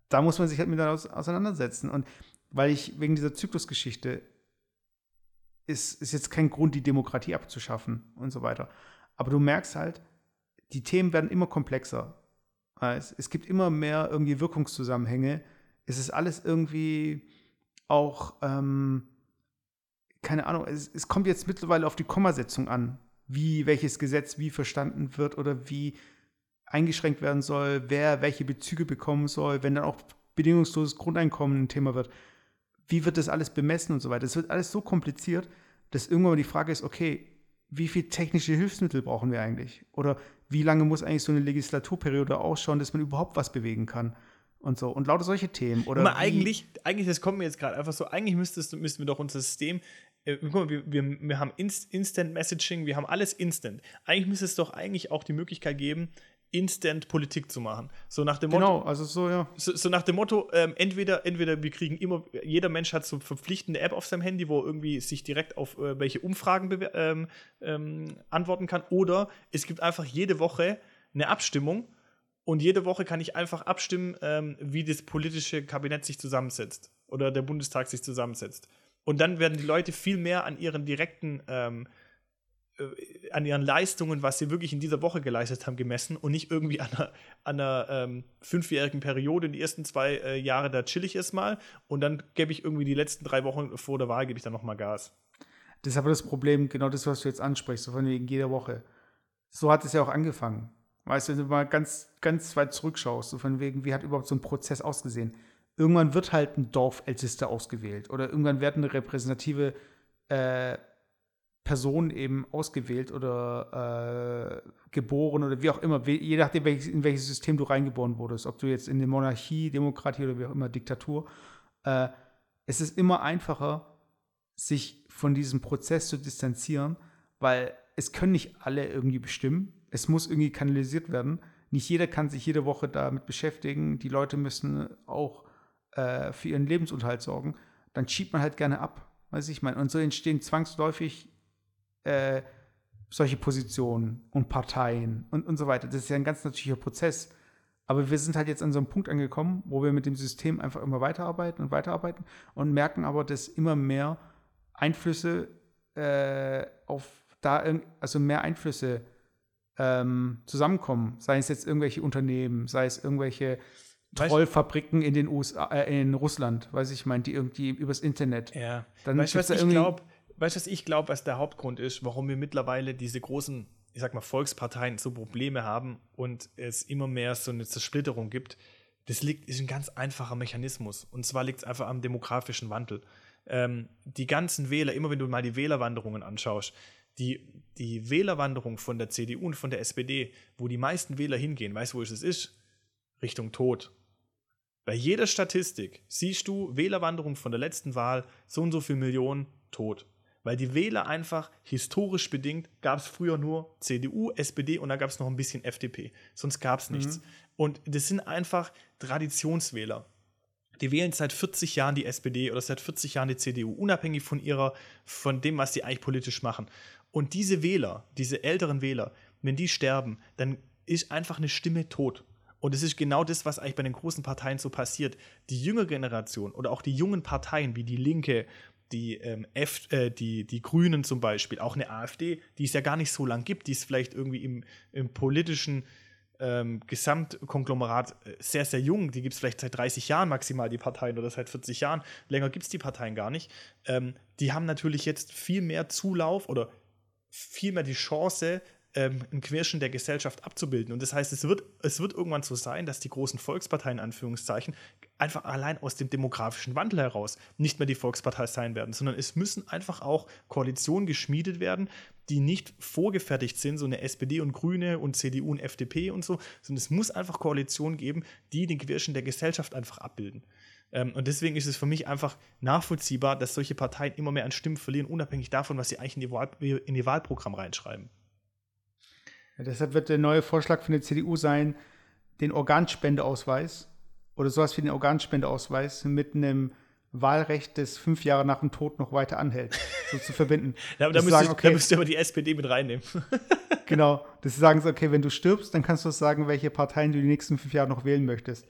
da muss man sich halt mit auseinandersetzen. Und weil ich wegen dieser Zyklusgeschichte ist, ist jetzt kein Grund, die Demokratie abzuschaffen und so weiter. Aber du merkst halt, die Themen werden immer komplexer. Es, es gibt immer mehr irgendwie Wirkungszusammenhänge. Es ist alles irgendwie auch, ähm, keine Ahnung, es, es kommt jetzt mittlerweile auf die Kommasetzung an, wie welches Gesetz wie verstanden wird oder wie eingeschränkt werden soll, wer welche Bezüge bekommen soll, wenn dann auch bedingungsloses Grundeinkommen ein Thema wird. Wie wird das alles bemessen und so weiter? Es wird alles so kompliziert, dass irgendwann mal die Frage ist, okay, wie viel technische Hilfsmittel brauchen wir eigentlich? Oder wie lange muss eigentlich so eine Legislaturperiode ausschauen, dass man überhaupt was bewegen kann? Und so. Und lauter solche Themen. Oder eigentlich, eigentlich, das kommt mir jetzt gerade einfach so, eigentlich müsstest, müssten wir doch unser System, guck mal, wir, wir, wir haben Inst Instant Messaging, wir haben alles instant. Eigentlich müsste es doch eigentlich auch die Möglichkeit geben, instant Politik zu machen. So nach dem Motto. Genau, also so, ja. So, so nach dem Motto, ähm, entweder, entweder wir kriegen immer, jeder Mensch hat so verpflichtende App auf seinem Handy, wo er irgendwie sich direkt auf äh, welche Umfragen ähm, ähm, antworten kann, oder es gibt einfach jede Woche eine Abstimmung und jede Woche kann ich einfach abstimmen, ähm, wie das politische Kabinett sich zusammensetzt oder der Bundestag sich zusammensetzt. Und dann werden die Leute viel mehr an ihren direkten ähm, äh, an ihren Leistungen, was sie wirklich in dieser Woche geleistet haben, gemessen und nicht irgendwie an einer, an einer ähm, fünfjährigen Periode. Die ersten zwei äh, Jahre, da chill ich erstmal und dann gebe ich irgendwie die letzten drei Wochen vor der Wahl, gebe ich dann nochmal Gas. Das ist aber das Problem, genau das, was du jetzt ansprichst, so von wegen jeder Woche. So hat es ja auch angefangen. Weißt du, wenn du mal ganz, ganz weit zurückschaust, so von wegen, wie hat überhaupt so ein Prozess ausgesehen? Irgendwann wird halt ein Dorfältester ausgewählt oder irgendwann werden repräsentative äh, Person eben ausgewählt oder äh, geboren oder wie auch immer, je nachdem, in welches System du reingeboren wurdest, ob du jetzt in eine Monarchie, Demokratie oder wie auch immer, Diktatur, äh, es ist immer einfacher, sich von diesem Prozess zu distanzieren, weil es können nicht alle irgendwie bestimmen. Es muss irgendwie kanalisiert werden. Nicht jeder kann sich jede Woche damit beschäftigen. Die Leute müssen auch äh, für ihren Lebensunterhalt sorgen. Dann schiebt man halt gerne ab. Weiß ich meine. Und so entstehen zwangsläufig äh, solche Positionen und Parteien und, und so weiter. Das ist ja ein ganz natürlicher Prozess. Aber wir sind halt jetzt an so einem Punkt angekommen, wo wir mit dem System einfach immer weiterarbeiten und weiterarbeiten und merken aber, dass immer mehr Einflüsse äh, auf da, also mehr Einflüsse ähm, zusammenkommen. Sei es jetzt irgendwelche Unternehmen, sei es irgendwelche Trollfabriken in den USA, äh, in Russland, weiß ich mein, die irgendwie übers Internet. Ja. Dann weißt du, was da ich irgendwie- glaube, weißt, was ich glaube, was der Hauptgrund ist, warum wir mittlerweile diese großen, ich sag mal, Volksparteien so Probleme haben und es immer mehr so eine Zersplitterung gibt? Das liegt, ist ein ganz einfacher Mechanismus. Und zwar liegt es einfach am demografischen Wandel. Ähm, die ganzen Wähler, immer wenn du mal die Wählerwanderungen anschaust, die, die Wählerwanderung von der CDU und von der SPD, wo die meisten Wähler hingehen, weißt du, wo es ist? Richtung Tod. Bei jeder Statistik siehst du Wählerwanderung von der letzten Wahl, so und so viel Millionen tot. Weil die Wähler einfach historisch bedingt gab es früher nur CDU, SPD und da gab es noch ein bisschen FDP. Sonst gab es nichts. Und das sind einfach Traditionswähler. Die wählen seit 40 Jahren die SPD oder seit 40 Jahren die CDU, unabhängig von ihrer, von dem, was sie eigentlich politisch machen. Und diese Wähler, diese älteren Wähler, wenn die sterben, dann ist einfach eine Stimme tot. Und es ist genau das, was eigentlich bei den großen Parteien so passiert. Die jüngere Generation oder auch die jungen Parteien wie die Linke, die, ähm, F, äh, die, die Grünen zum Beispiel, auch eine AfD, die es ja gar nicht so lang gibt, die ist vielleicht irgendwie im, im politischen ähm, Gesamtkonglomerat äh, sehr, sehr jung. Die gibt es vielleicht seit 30 Jahren maximal, die Parteien, oder seit 40 Jahren. Länger gibt es die Parteien gar nicht. Ähm, die haben natürlich jetzt viel mehr Zulauf oder viel mehr die Chance, ähm, einen Querschnitt der Gesellschaft abzubilden. Und das heißt, es wird, es wird irgendwann so sein, dass die großen Volksparteien, Anführungszeichen, einfach allein aus dem demografischen Wandel heraus nicht mehr die Volkspartei sein werden, sondern es müssen einfach auch Koalitionen geschmiedet werden, die nicht vorgefertigt sind, so eine SPD und Grüne und CDU und FDP und so, sondern es muss einfach Koalitionen geben, die den Querschnitt der Gesellschaft einfach abbilden. Ähm, und deswegen ist es für mich einfach nachvollziehbar, dass solche Parteien immer mehr an Stimmen verlieren, unabhängig davon, was sie eigentlich in ihr, Wahl, in ihr Wahlprogramm reinschreiben. Ja, deshalb wird der neue Vorschlag von der CDU sein, den Organspendeausweis oder sowas wie den Organspendeausweis mit einem Wahlrecht, das fünf Jahre nach dem Tod noch weiter anhält, so zu verbinden. <laughs> Da, da, Dass sie müsste, sagen, da müsste aber die SPD mit reinnehmen. <laughs> Genau, dass sie sagen, okay, wenn du stirbst, dann kannst du sagen, welche Parteien du die nächsten fünf Jahre noch wählen möchtest.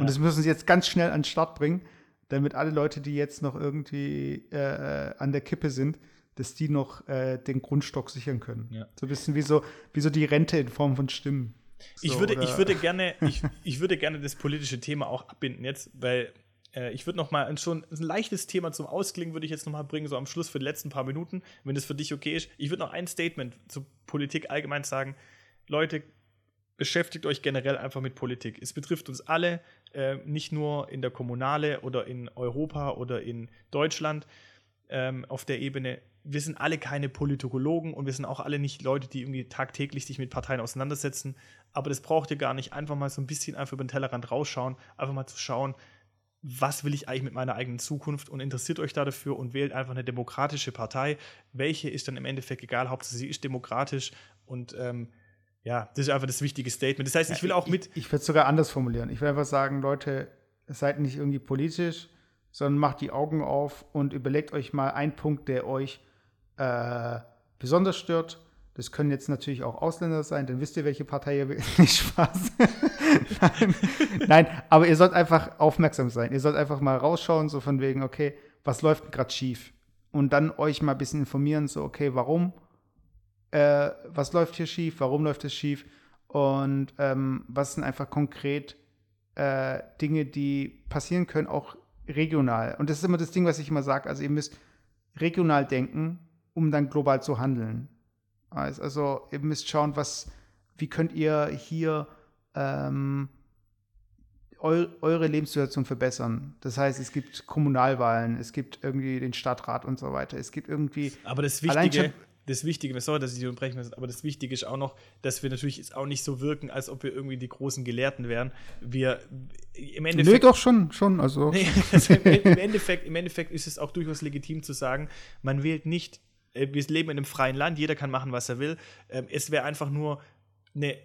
Und das müssen sie jetzt ganz schnell an den Start bringen, damit alle Leute, die jetzt noch irgendwie äh, an der Kippe sind, dass die noch äh, den Grundstock sichern können. Ja. So ein bisschen wie so, wie so die Rente in Form von Stimmen. Ich, So, würde, oder- ich, würde gerne, ich, ich würde gerne das politische Thema auch abbinden jetzt, weil äh, ich würde noch mal ein schon ein leichtes Thema zum Ausklingen würde ich jetzt noch mal bringen, so am Schluss für die letzten paar Minuten, wenn das für dich okay ist. Ich würde noch ein Statement zur Politik allgemein sagen. Leute, beschäftigt euch generell einfach mit Politik. Es betrifft uns alle, äh, nicht nur in der Kommunale oder in Europa oder in Deutschland ähm, auf der Ebene. Wir sind alle keine Politologen und wir sind auch alle nicht Leute, die irgendwie tagtäglich sich mit Parteien auseinandersetzen. Aber das braucht ihr gar nicht. Einfach mal so ein bisschen einfach über den Tellerrand rausschauen, einfach mal zu schauen, was will ich eigentlich mit meiner eigenen Zukunft und interessiert euch da dafür und wählt einfach eine demokratische Partei. Welche ist dann im Endeffekt egal, Hauptsache sie ist demokratisch und ähm, ja, das ist einfach das wichtige Statement. Das heißt, ich will auch mit. Ich, ich würde es sogar anders formulieren. Ich will einfach sagen, Leute, seid nicht irgendwie politisch, sondern macht die Augen auf und überlegt euch mal einen Punkt, der euch äh, besonders stört. Das können jetzt natürlich auch Ausländer sein, dann wisst ihr, welche Partei ihr. <laughs> Nicht Spaß. Nein. Nein, aber ihr sollt einfach aufmerksam sein. Ihr sollt einfach mal rausschauen, so von wegen, okay, was läuft gerade schief? Und dann euch mal ein bisschen informieren, so, okay, warum? Äh, was läuft hier schief? Warum läuft es schief? Und ähm, was sind einfach konkret äh, Dinge, die passieren können, auch regional. Und das ist immer das Ding, was ich immer sage. Also ihr müsst regional denken, um dann global zu handeln. Also, ihr müsst schauen, was, wie könnt ihr hier ähm, eu, eure Lebenssituation verbessern. Das heißt, es gibt Kommunalwahlen, es gibt irgendwie den Stadtrat und so weiter. Es gibt irgendwie Aber das Wichtige, das Wichtige, sorry, dass ich dich unterbrechen muss, aber das Wichtige ist auch noch, dass wir natürlich jetzt auch nicht so wirken, als ob wir irgendwie die großen Gelehrten wären. Wir im Nö, Endeffekt. doch schon, schon. Also Nee, also <laughs> im, Endeffekt, Im Endeffekt ist es auch durchaus legitim zu sagen, man wählt nicht, wir leben in einem freien Land, jeder kann machen, was er will. Ähm, es wäre einfach nur eine,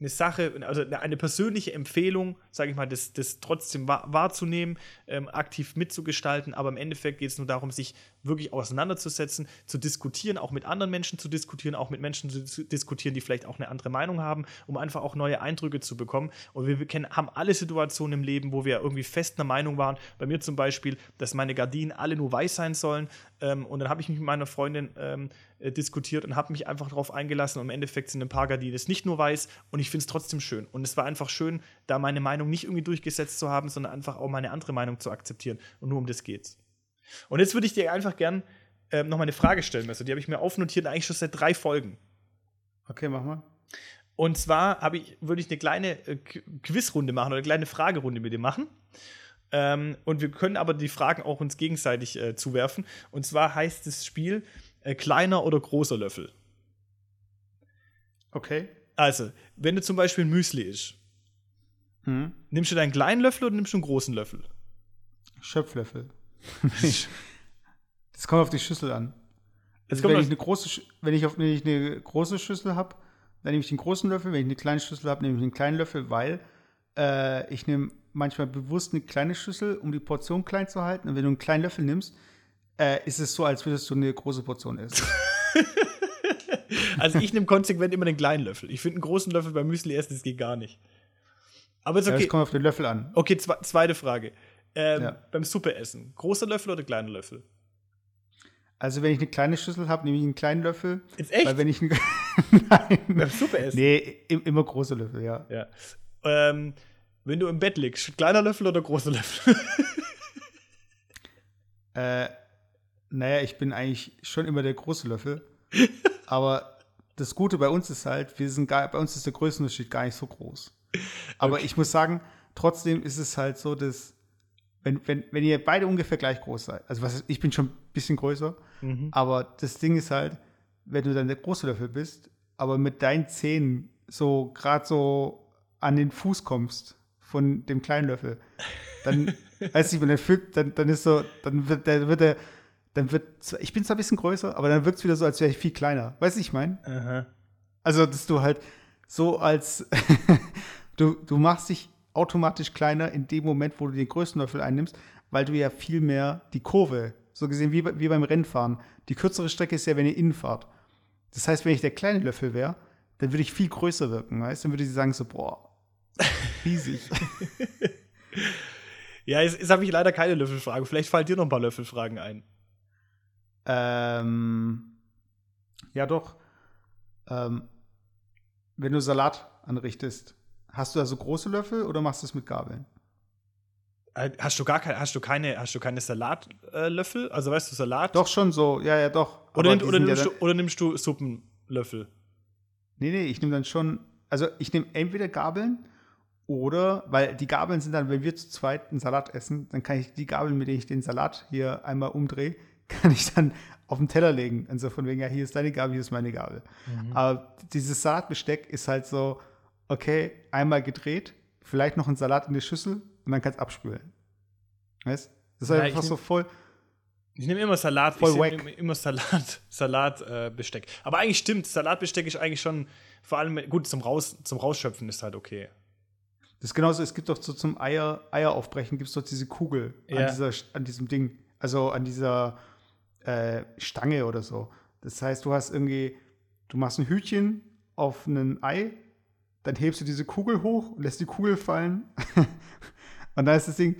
eine Sache, also eine, persönliche Empfehlung, sage ich mal, das, das trotzdem wahr, wahrzunehmen, ähm, aktiv mitzugestalten, aber im Endeffekt geht es nur darum, sich wirklich auseinanderzusetzen, zu diskutieren, auch mit anderen Menschen zu diskutieren, auch mit Menschen zu diskutieren, die vielleicht auch eine andere Meinung haben, um einfach auch neue Eindrücke zu bekommen. Und wir, kennen, haben alle Situationen im Leben, wo wir irgendwie fest einer Meinung waren. Bei mir zum Beispiel, dass meine Gardinen alle nur weiß sein sollen. Ähm, und dann habe ich mich mit meiner Freundin ähm, äh, diskutiert und habe mich einfach darauf eingelassen. Und im Endeffekt sind ein paar Gardinen nicht nur weiß und ich finde es trotzdem schön. Und es war einfach schön, da meine Meinung nicht irgendwie durchgesetzt zu haben, sondern einfach auch meine andere Meinung zu akzeptieren. Und nur um das geht's. Und jetzt würde ich dir einfach gern ähm, noch mal eine Frage stellen, also die habe ich mir aufnotiert, eigentlich schon seit drei Folgen. Okay, mach mal. Und zwar ich, würde ich eine kleine äh, Quizrunde machen oder eine kleine Fragerunde mit dir machen. Ähm, und wir können aber die Fragen auch uns gegenseitig äh, zuwerfen. Und zwar heißt das Spiel äh, kleiner oder großer Löffel. Okay. Also, wenn du zum Beispiel ein Müsli isst, hm. nimmst du deinen kleinen Löffel oder nimmst du einen großen Löffel? Schöpflöffel. <laughs> das kommt auf die Schüssel an. Also wenn ich, eine große, wenn, ich auf, wenn ich eine große Schüssel habe, dann nehme ich den großen Löffel. Wenn ich eine kleine Schüssel habe, nehme ich einen kleinen Löffel, weil äh, ich nehme manchmal bewusst eine kleine Schüssel, um die Portion klein zu halten. Und wenn du einen kleinen Löffel nimmst, äh, ist es so, als würdest du eine große Portion essen. <laughs> also ich nehme konsequent immer den kleinen Löffel. Ich finde einen großen Löffel beim Müsli essen, das geht gar nicht. Aber ist okay. Ja, kommt auf den Löffel an. Okay, zwe zweite Frage. Ähm, ja. Beim Suppe essen. Großer Löffel oder kleiner Löffel? Also, wenn ich eine kleine Schüssel habe, nehme ich einen kleinen Löffel. Ist echt? Weil wenn ich einen <laughs> Nein. Beim Suppe essen? Nee, immer große Löffel, ja. ja. Ähm, wenn du im Bett liegst, kleiner Löffel oder großer Löffel? <laughs> äh, naja, ich bin eigentlich schon immer der große Löffel. <laughs> aber das Gute bei uns ist halt, wir sind gar, bei uns ist der Größenunterschied gar nicht so groß. Aber okay. ich muss sagen, trotzdem ist es halt so, dass wenn, wenn, wenn ihr beide ungefähr gleich groß seid, also was, ich bin schon ein bisschen größer, mhm. aber das Ding ist halt, wenn du dann der große Löffel bist, aber mit deinen Zähnen so gerade so an den Fuß kommst von dem kleinen Löffel, dann, <laughs> weiß ich, wenn er fühlt, dann, dann ist so, dann wird der, wird der, dann wird, ich bin zwar ein bisschen größer, aber dann wirkt es wieder so, als wäre ich viel kleiner. Weißt du, ich meine? Also, dass du halt so als, <laughs> du, du machst dich automatisch kleiner in dem Moment, wo du den größten Löffel einnimmst, weil du ja viel mehr die Kurve, so gesehen wie, wie beim Rennfahren. Die kürzere Strecke ist ja, wenn ihr innen fahrt. Das heißt, wenn ich der kleine Löffel wäre, dann würde ich viel größer wirken, weißt du? Dann würde sie sagen so, boah, <laughs> riesig. <laughs> ja, jetzt, jetzt habe ich leider keine Löffelfragen. Vielleicht fallen dir noch ein paar Löffelfragen ein. Ähm, ja, doch. Ähm, wenn du Salat anrichtest, Hast du da so große Löffel oder machst du es mit Gabeln? Äh, hast du gar keine, hast du keine, hast du keine Salatlöffel? also weißt du Salat? Doch schon so, ja, ja, doch. Oder, nimm, oder, nimmst, ja du, oder nimmst du Suppenlöffel? Nee, nee, ich nehme dann schon, also ich nehme entweder Gabeln oder, weil die Gabeln sind dann, wenn wir zu zweit einen Salat essen, dann kann ich die Gabeln, mit denen ich den Salat hier einmal umdrehe, <laughs> kann ich dann auf den Teller legen. Also von wegen, ja, hier ist deine Gabel, hier ist meine Gabel. Mhm. Aber dieses Salatbesteck ist halt so, okay, einmal gedreht, vielleicht noch einen Salat in die Schüssel und dann kannst du abspülen. Weißt Das ist ja, einfach so voll. Ich nehme immer Salat, voll ich nehme immer Salat, <laughs> Salatbesteck. Äh, Aber eigentlich stimmt, Salatbesteck ist eigentlich schon vor allem gut zum Raus, zum Rausschöpfen ist halt okay. Das ist genauso, es gibt doch so zum Eier, Eier aufbrechen, gibt es doch diese Kugel ja. an, dieser, an diesem Ding, also an dieser äh, Stange oder so. Das heißt, du hast irgendwie, du machst ein Hütchen auf ein Ei dann hebst du diese Kugel hoch und lässt die Kugel fallen. <laughs> und dann ist das Ding,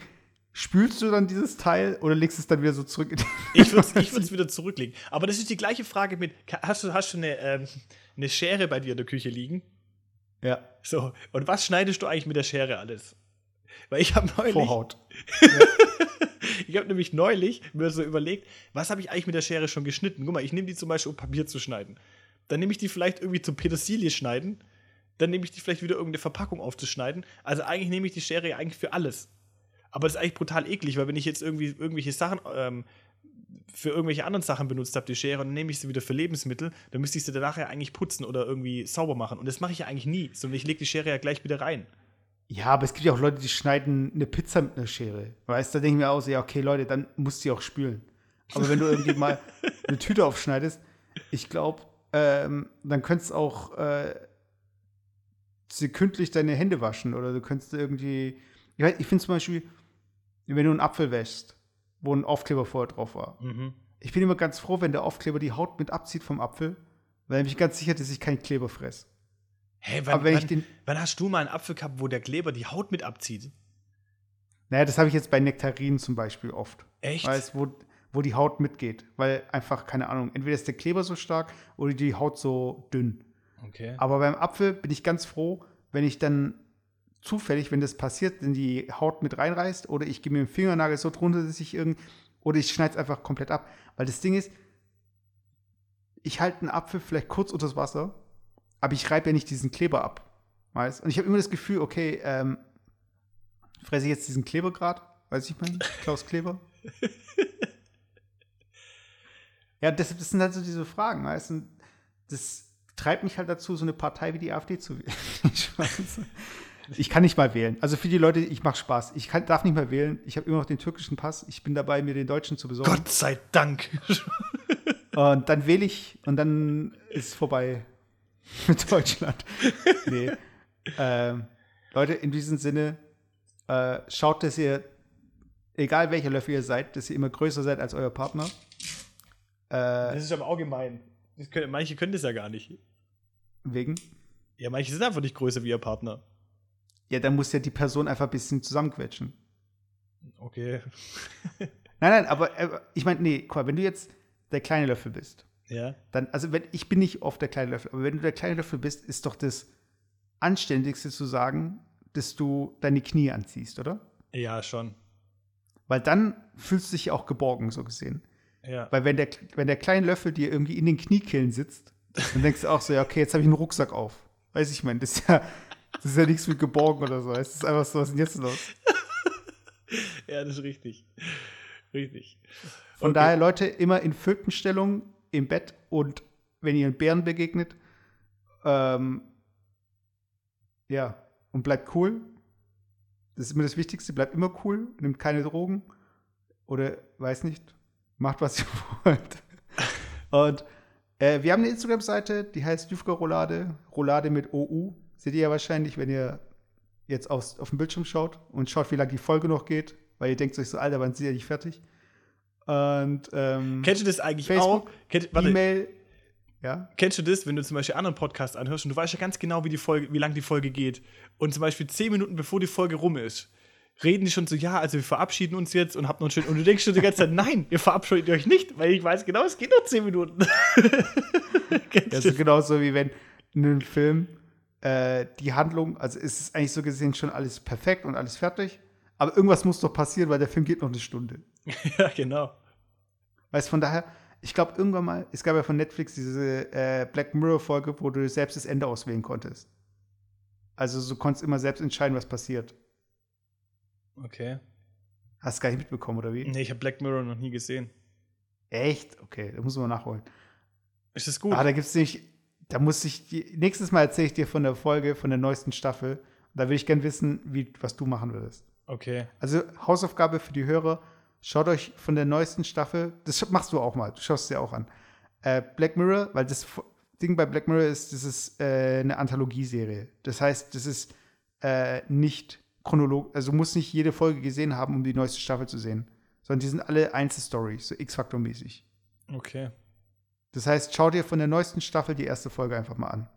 spülst du dann dieses Teil oder legst es dann wieder so zurück? <laughs> ich würde es wieder zurücklegen. Aber das ist die gleiche Frage mit, hast du, hast du eine, ähm, eine Schere bei dir in der Küche liegen? Ja. So, und was schneidest du eigentlich mit der Schere alles? Weil ich habe neulich. Vorhaut. <laughs> ich habe nämlich neulich mir so überlegt, was habe ich eigentlich mit der Schere schon geschnitten? Guck mal, ich nehme die zum Beispiel, um Papier zu schneiden. Dann nehme ich die vielleicht irgendwie zum Petersilie schneiden dann nehme ich die vielleicht wieder irgendeine Verpackung aufzuschneiden. Also eigentlich nehme ich die Schere ja eigentlich für alles. Aber das ist eigentlich brutal eklig, weil wenn ich jetzt irgendwie irgendwelche Sachen ähm, für irgendwelche anderen Sachen benutzt habe, die Schere, und dann nehme ich sie wieder für Lebensmittel, dann müsste ich sie danach ja eigentlich putzen oder irgendwie sauber machen. Und das mache ich ja eigentlich nie, sondern ich lege die Schere ja gleich wieder rein. Ja, aber es gibt ja auch Leute, die schneiden eine Pizza mit einer Schere. Weißt du, da denke ich mir auch so, ja, okay, Leute, dann musst du die auch spülen. Aber wenn du irgendwie mal <laughs> eine Tüte aufschneidest, ich glaube, ähm, dann könntest du auch äh, sekündlich deine Hände waschen oder du könntest irgendwie. Ich, ich finde zum Beispiel, wenn du einen Apfel wäschst, wo ein Aufkleber vorher drauf war. Mhm. ich bin immer ganz froh, wenn der Aufkleber die Haut mit abzieht vom Apfel, weil ich ganz sicher, dass ich keinen Kleber fress. Hä, wann, Aber wenn ich wann, den- wann hast du mal einen Apfel gehabt, wo der Kleber die Haut mit abzieht? Naja, das habe ich jetzt bei Nektarinen zum Beispiel oft. Echt? Weißt, wo, wo die Haut mitgeht. Weil einfach, keine Ahnung, entweder ist der Kleber so stark oder die Haut so dünn. Okay. Aber beim Apfel bin ich ganz froh, wenn ich dann zufällig, wenn das passiert, in die Haut mit reinreißt oder ich gebe mir den Fingernagel so drunter, dass ich irgend oder ich schneide es einfach komplett ab. Weil das Ding ist, ich halte einen Apfel vielleicht kurz unter das Wasser, aber ich reibe ja nicht diesen Kleber ab. Weißt? Und ich habe immer das Gefühl, okay, ähm, fresse ich jetzt diesen Kleber grad? Weiß ich mein, Klaus Kleber? <laughs> ja, das, das sind halt so diese Fragen, weißt du? Das treibt mich halt dazu, so eine Partei wie die AfD zu <laughs> wählen. Ich kann nicht mal wählen. Also für die Leute, ich mache Spaß. Ich kann, darf nicht mal wählen. Ich habe immer noch den türkischen Pass. Ich bin dabei, mir den deutschen zu besorgen. Gott sei Dank. <laughs> Und dann wähle ich und dann ist vorbei <laughs> mit Deutschland. nee. ähm, Leute, in diesem Sinne, äh, schaut, dass ihr, egal welcher Löffel ihr seid, dass ihr immer größer seid als euer Partner. Äh, Das ist aber auch gemein. Das können, manche können das ja gar nicht. Wegen. Ja, manche sind einfach nicht größer wie ihr Partner. Ja, dann muss ja die Person einfach ein bisschen zusammenquetschen. Okay. <laughs> Nein, nein, aber äh, ich meine, nee, guck mal, wenn du jetzt der kleine Löffel bist, Ja. dann, also wenn, ich bin nicht oft der kleine Löffel, aber wenn du der kleine Löffel bist, ist doch das Anständigste zu sagen, dass du deine Knie anziehst, oder? Ja, schon. Weil dann fühlst du dich auch geborgen, so gesehen. Ja. Weil wenn der, wenn der kleine Löffel dir irgendwie in den Kniekehlen sitzt, dann denkst du auch so, ja, okay, jetzt habe ich einen Rucksack auf. Weiß ich, mein, das ist ja, das ist ja nichts mit geborgen oder so. Es ist einfach so, was ist denn jetzt los? <laughs> ja, das ist richtig. Richtig. Von Okay. daher, Leute, immer in Fötenstellung im Bett und wenn ihr einen Bären begegnet, ähm, ja, und bleibt cool. Das ist immer das Wichtigste, bleibt immer cool, nimmt keine Drogen oder weiß nicht, macht was ihr <laughs> wollt. Und äh, wir haben eine Instagram-Seite, die heißt Jufka Roulade, Roulade mit OU. Seht ihr ja wahrscheinlich, wenn ihr jetzt aufs, auf den Bildschirm schaut und schaut, wie lange die Folge noch geht, weil ihr denkt euch so, Alter, wann sind ja nicht fertig? Und ähm, Kennst du das eigentlich Facebook, auch? Kennt, warte, E-Mail, ja, Kennst du das, wenn du zum Beispiel anderen Podcasts anhörst und du weißt ja ganz genau, wie, die Folge, wie lang die Folge geht und zum Beispiel zehn Minuten bevor die Folge rum ist, reden die schon so, ja, also wir verabschieden uns jetzt und habt noch einen schönen. Und du denkst schon die ganze Zeit, nein, ihr verabschiedet euch nicht, weil ich weiß genau, es geht noch zehn Minuten. <laughs> Das ist genauso wie wenn in einem Film äh, die Handlung, also ist es eigentlich so gesehen schon alles perfekt und alles fertig, aber irgendwas muss doch passieren, weil der Film geht noch eine Stunde. <laughs> ja, genau. Weißt von daher, ich glaube irgendwann mal, es gab ja von Netflix diese äh, Black Mirror-Folge, wo du selbst das Ende auswählen konntest. Also du konntest immer selbst entscheiden, was passiert. Okay. Hast du gar nicht mitbekommen, oder wie? Nee, ich habe Black Mirror noch nie gesehen. Echt? Okay, da muss man nachholen. Ist das gut? Ah, da gibt's nicht, da muss ich, nächstes Mal erzähle ich dir von der Folge, von der neuesten Staffel. Und da will ich gern wissen, wie, was du machen würdest. okay. Also Hausaufgabe für die Hörer, schaut euch von der neuesten Staffel, das machst du auch mal, du schaust es dir auch an. Äh, Black Mirror, weil das Ding bei Black Mirror ist, das ist äh, eine Anthologieserie. Das heißt, das ist äh, nicht chronologisch, also du musst nicht jede Folge gesehen haben, um die neueste Staffel zu sehen. Sondern die sind alle Einzelstories, so X-Faktor-mäßig. Okay. Das heißt, schau dir von der neuesten Staffel die erste Folge einfach mal an.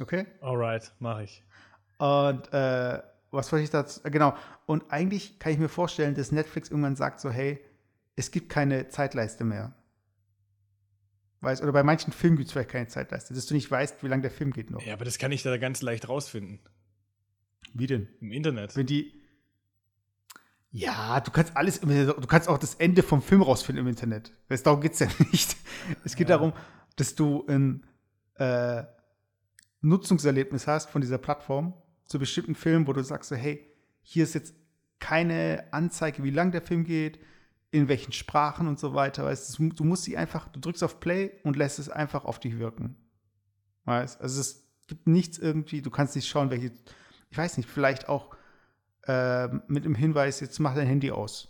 Okay? Alright, mache ich. Und äh, was wollte ich dazu? äh, Genau. Und eigentlich kann ich mir vorstellen, dass Netflix irgendwann sagt so, hey, es gibt keine Zeitleiste mehr. Weißt, oder bei manchen Filmen gibt es vielleicht keine Zeitleiste, dass du nicht weißt, wie lange der Film geht noch. Ja, aber das kann ich da ganz leicht rausfinden. Wie denn? Im Internet. Wenn die. Ja, du kannst alles, im Internet- du kannst auch das Ende vom Film rausfinden im Internet. Weißt, darum geht es ja <laughs> nicht. Es geht Ja. darum, dass du ein äh, Nutzungserlebnis hast von dieser Plattform zu bestimmten Filmen, wo du sagst so, hey, hier ist jetzt keine Anzeige, wie lang der Film geht, in welchen Sprachen und so weiter. Weißt, du, du musst sie einfach, du drückst auf Play und lässt es einfach auf dich wirken. Weißt, also es gibt nichts irgendwie, du kannst nicht schauen, welche, ich weiß nicht, vielleicht auch ähm, mit dem Hinweis, jetzt mach dein Handy aus.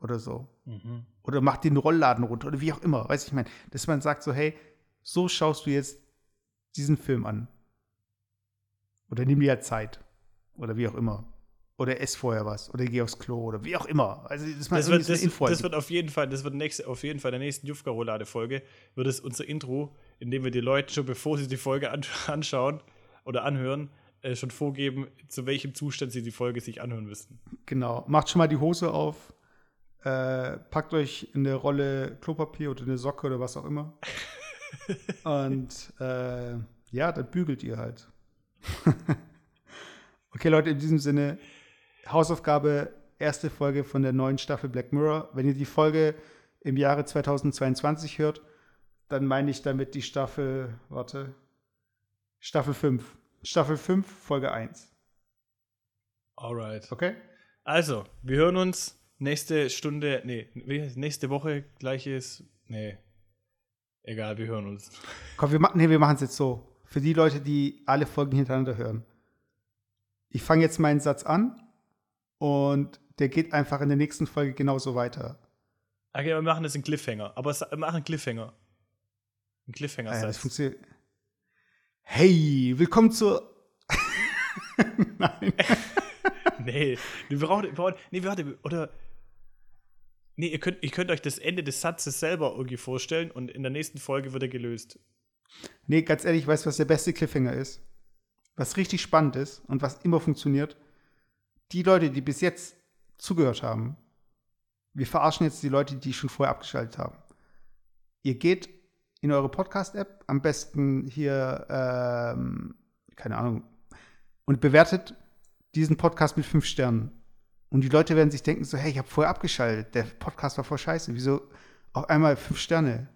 Oder so. Mhm. Oder mach den Rollladen runter oder wie auch immer. Weiß ich, ich meine, dass man sagt so, hey, so schaust du jetzt diesen Film an. Oder nimm dir halt Zeit. Oder wie auch immer. oder ess vorher was oder geh aufs Klo oder wie auch immer. Also das, das, wird, das, das wird auf jeden Fall, das wird nächste, auf jeden Fall der nächsten Jufka-Roulade-Folge, wird es unser Intro, in dem wir die Leute schon bevor sie die Folge <laughs> anschauen oder anhören, äh, schon vorgeben, zu welchem Zustand sie die Folge sich anhören müssen. Genau. Macht schon mal die Hose auf, äh, packt euch in eine Rolle Klopapier oder eine Socke oder was auch immer. <laughs> Und äh, ja, dann bügelt ihr halt. <laughs> okay, Leute, in diesem Sinne, Hausaufgabe, erste Folge von der neuen Staffel Black Mirror. Wenn ihr die Folge im Jahre 2022 hört, dann meine ich damit die Staffel, warte, Staffel 5. Staffel 5, Folge 1. Alright. Okay? Also, wir hören uns nächste Stunde, nee, nächste Woche, gleiches, nee. Egal, wir hören uns. <laughs> Komm, wir, ma nee, wir machen es jetzt so. Für die Leute, die alle Folgen hintereinander hören. Ich fange jetzt meinen Satz an und der geht einfach in der nächsten Folge genauso weiter. Okay, wir machen das in Cliffhanger. Aber wir machen einen Cliffhanger. Ein Cliffhanger. Ah, ja, das funktioniert. Hey, willkommen zur. <laughs> Nein. nee, wir brauchen, wir brauchen, nee, warte, oder. Nee, ihr könnt, ihr könnt euch das Ende des Satzes selber irgendwie vorstellen und in der nächsten Folge wird er gelöst. Nee, ganz ehrlich, weißt du, was der beste Cliffhanger ist? Was richtig spannend ist und was immer funktioniert? Die Leute, die bis jetzt zugehört haben, wir verarschen jetzt die Leute, die schon vorher abgeschaltet haben. Ihr geht in eure Podcast-App, am besten hier, ähm, keine Ahnung, und bewertet diesen Podcast mit fünf Sternen. Und die Leute werden sich denken so, hey, ich habe vorher abgeschaltet, der Podcast war voll scheiße, wieso auf einmal fünf Sterne?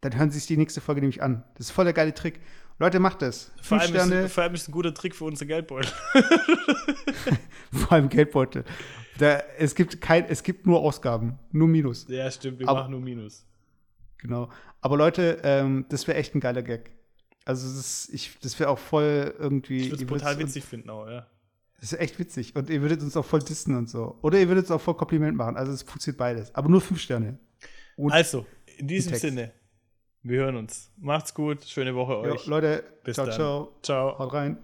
Dann hören sie sich die nächste Folge nämlich an. Das ist voll der geile Trick. Leute, macht das. Fünf vor, allem Sterne. Ist, vor allem ist es ein guter Trick für unsere Geldbeutel. <laughs> vor allem Geldbeutel. Da, es, gibt kein, es gibt nur Ausgaben, nur Minus. Ja, stimmt, wir Aber, machen nur Minus. Genau. Aber Leute, ähm, das wäre echt ein geiler Gag. Also das, das wäre auch voll irgendwie. Ich würde es brutal witzig finden auch, ja. Das ist echt witzig. Und ihr würdet uns auch voll dissen und so. Oder ihr würdet uns auch voll Kompliment machen. Also es funktioniert beides. Aber nur fünf Sterne. Und also, in diesem Sinne, wir hören uns. Macht's gut. Schöne Woche euch. Jo, Leute, Bis ciao, dann. ciao. Ciao. Haut rein.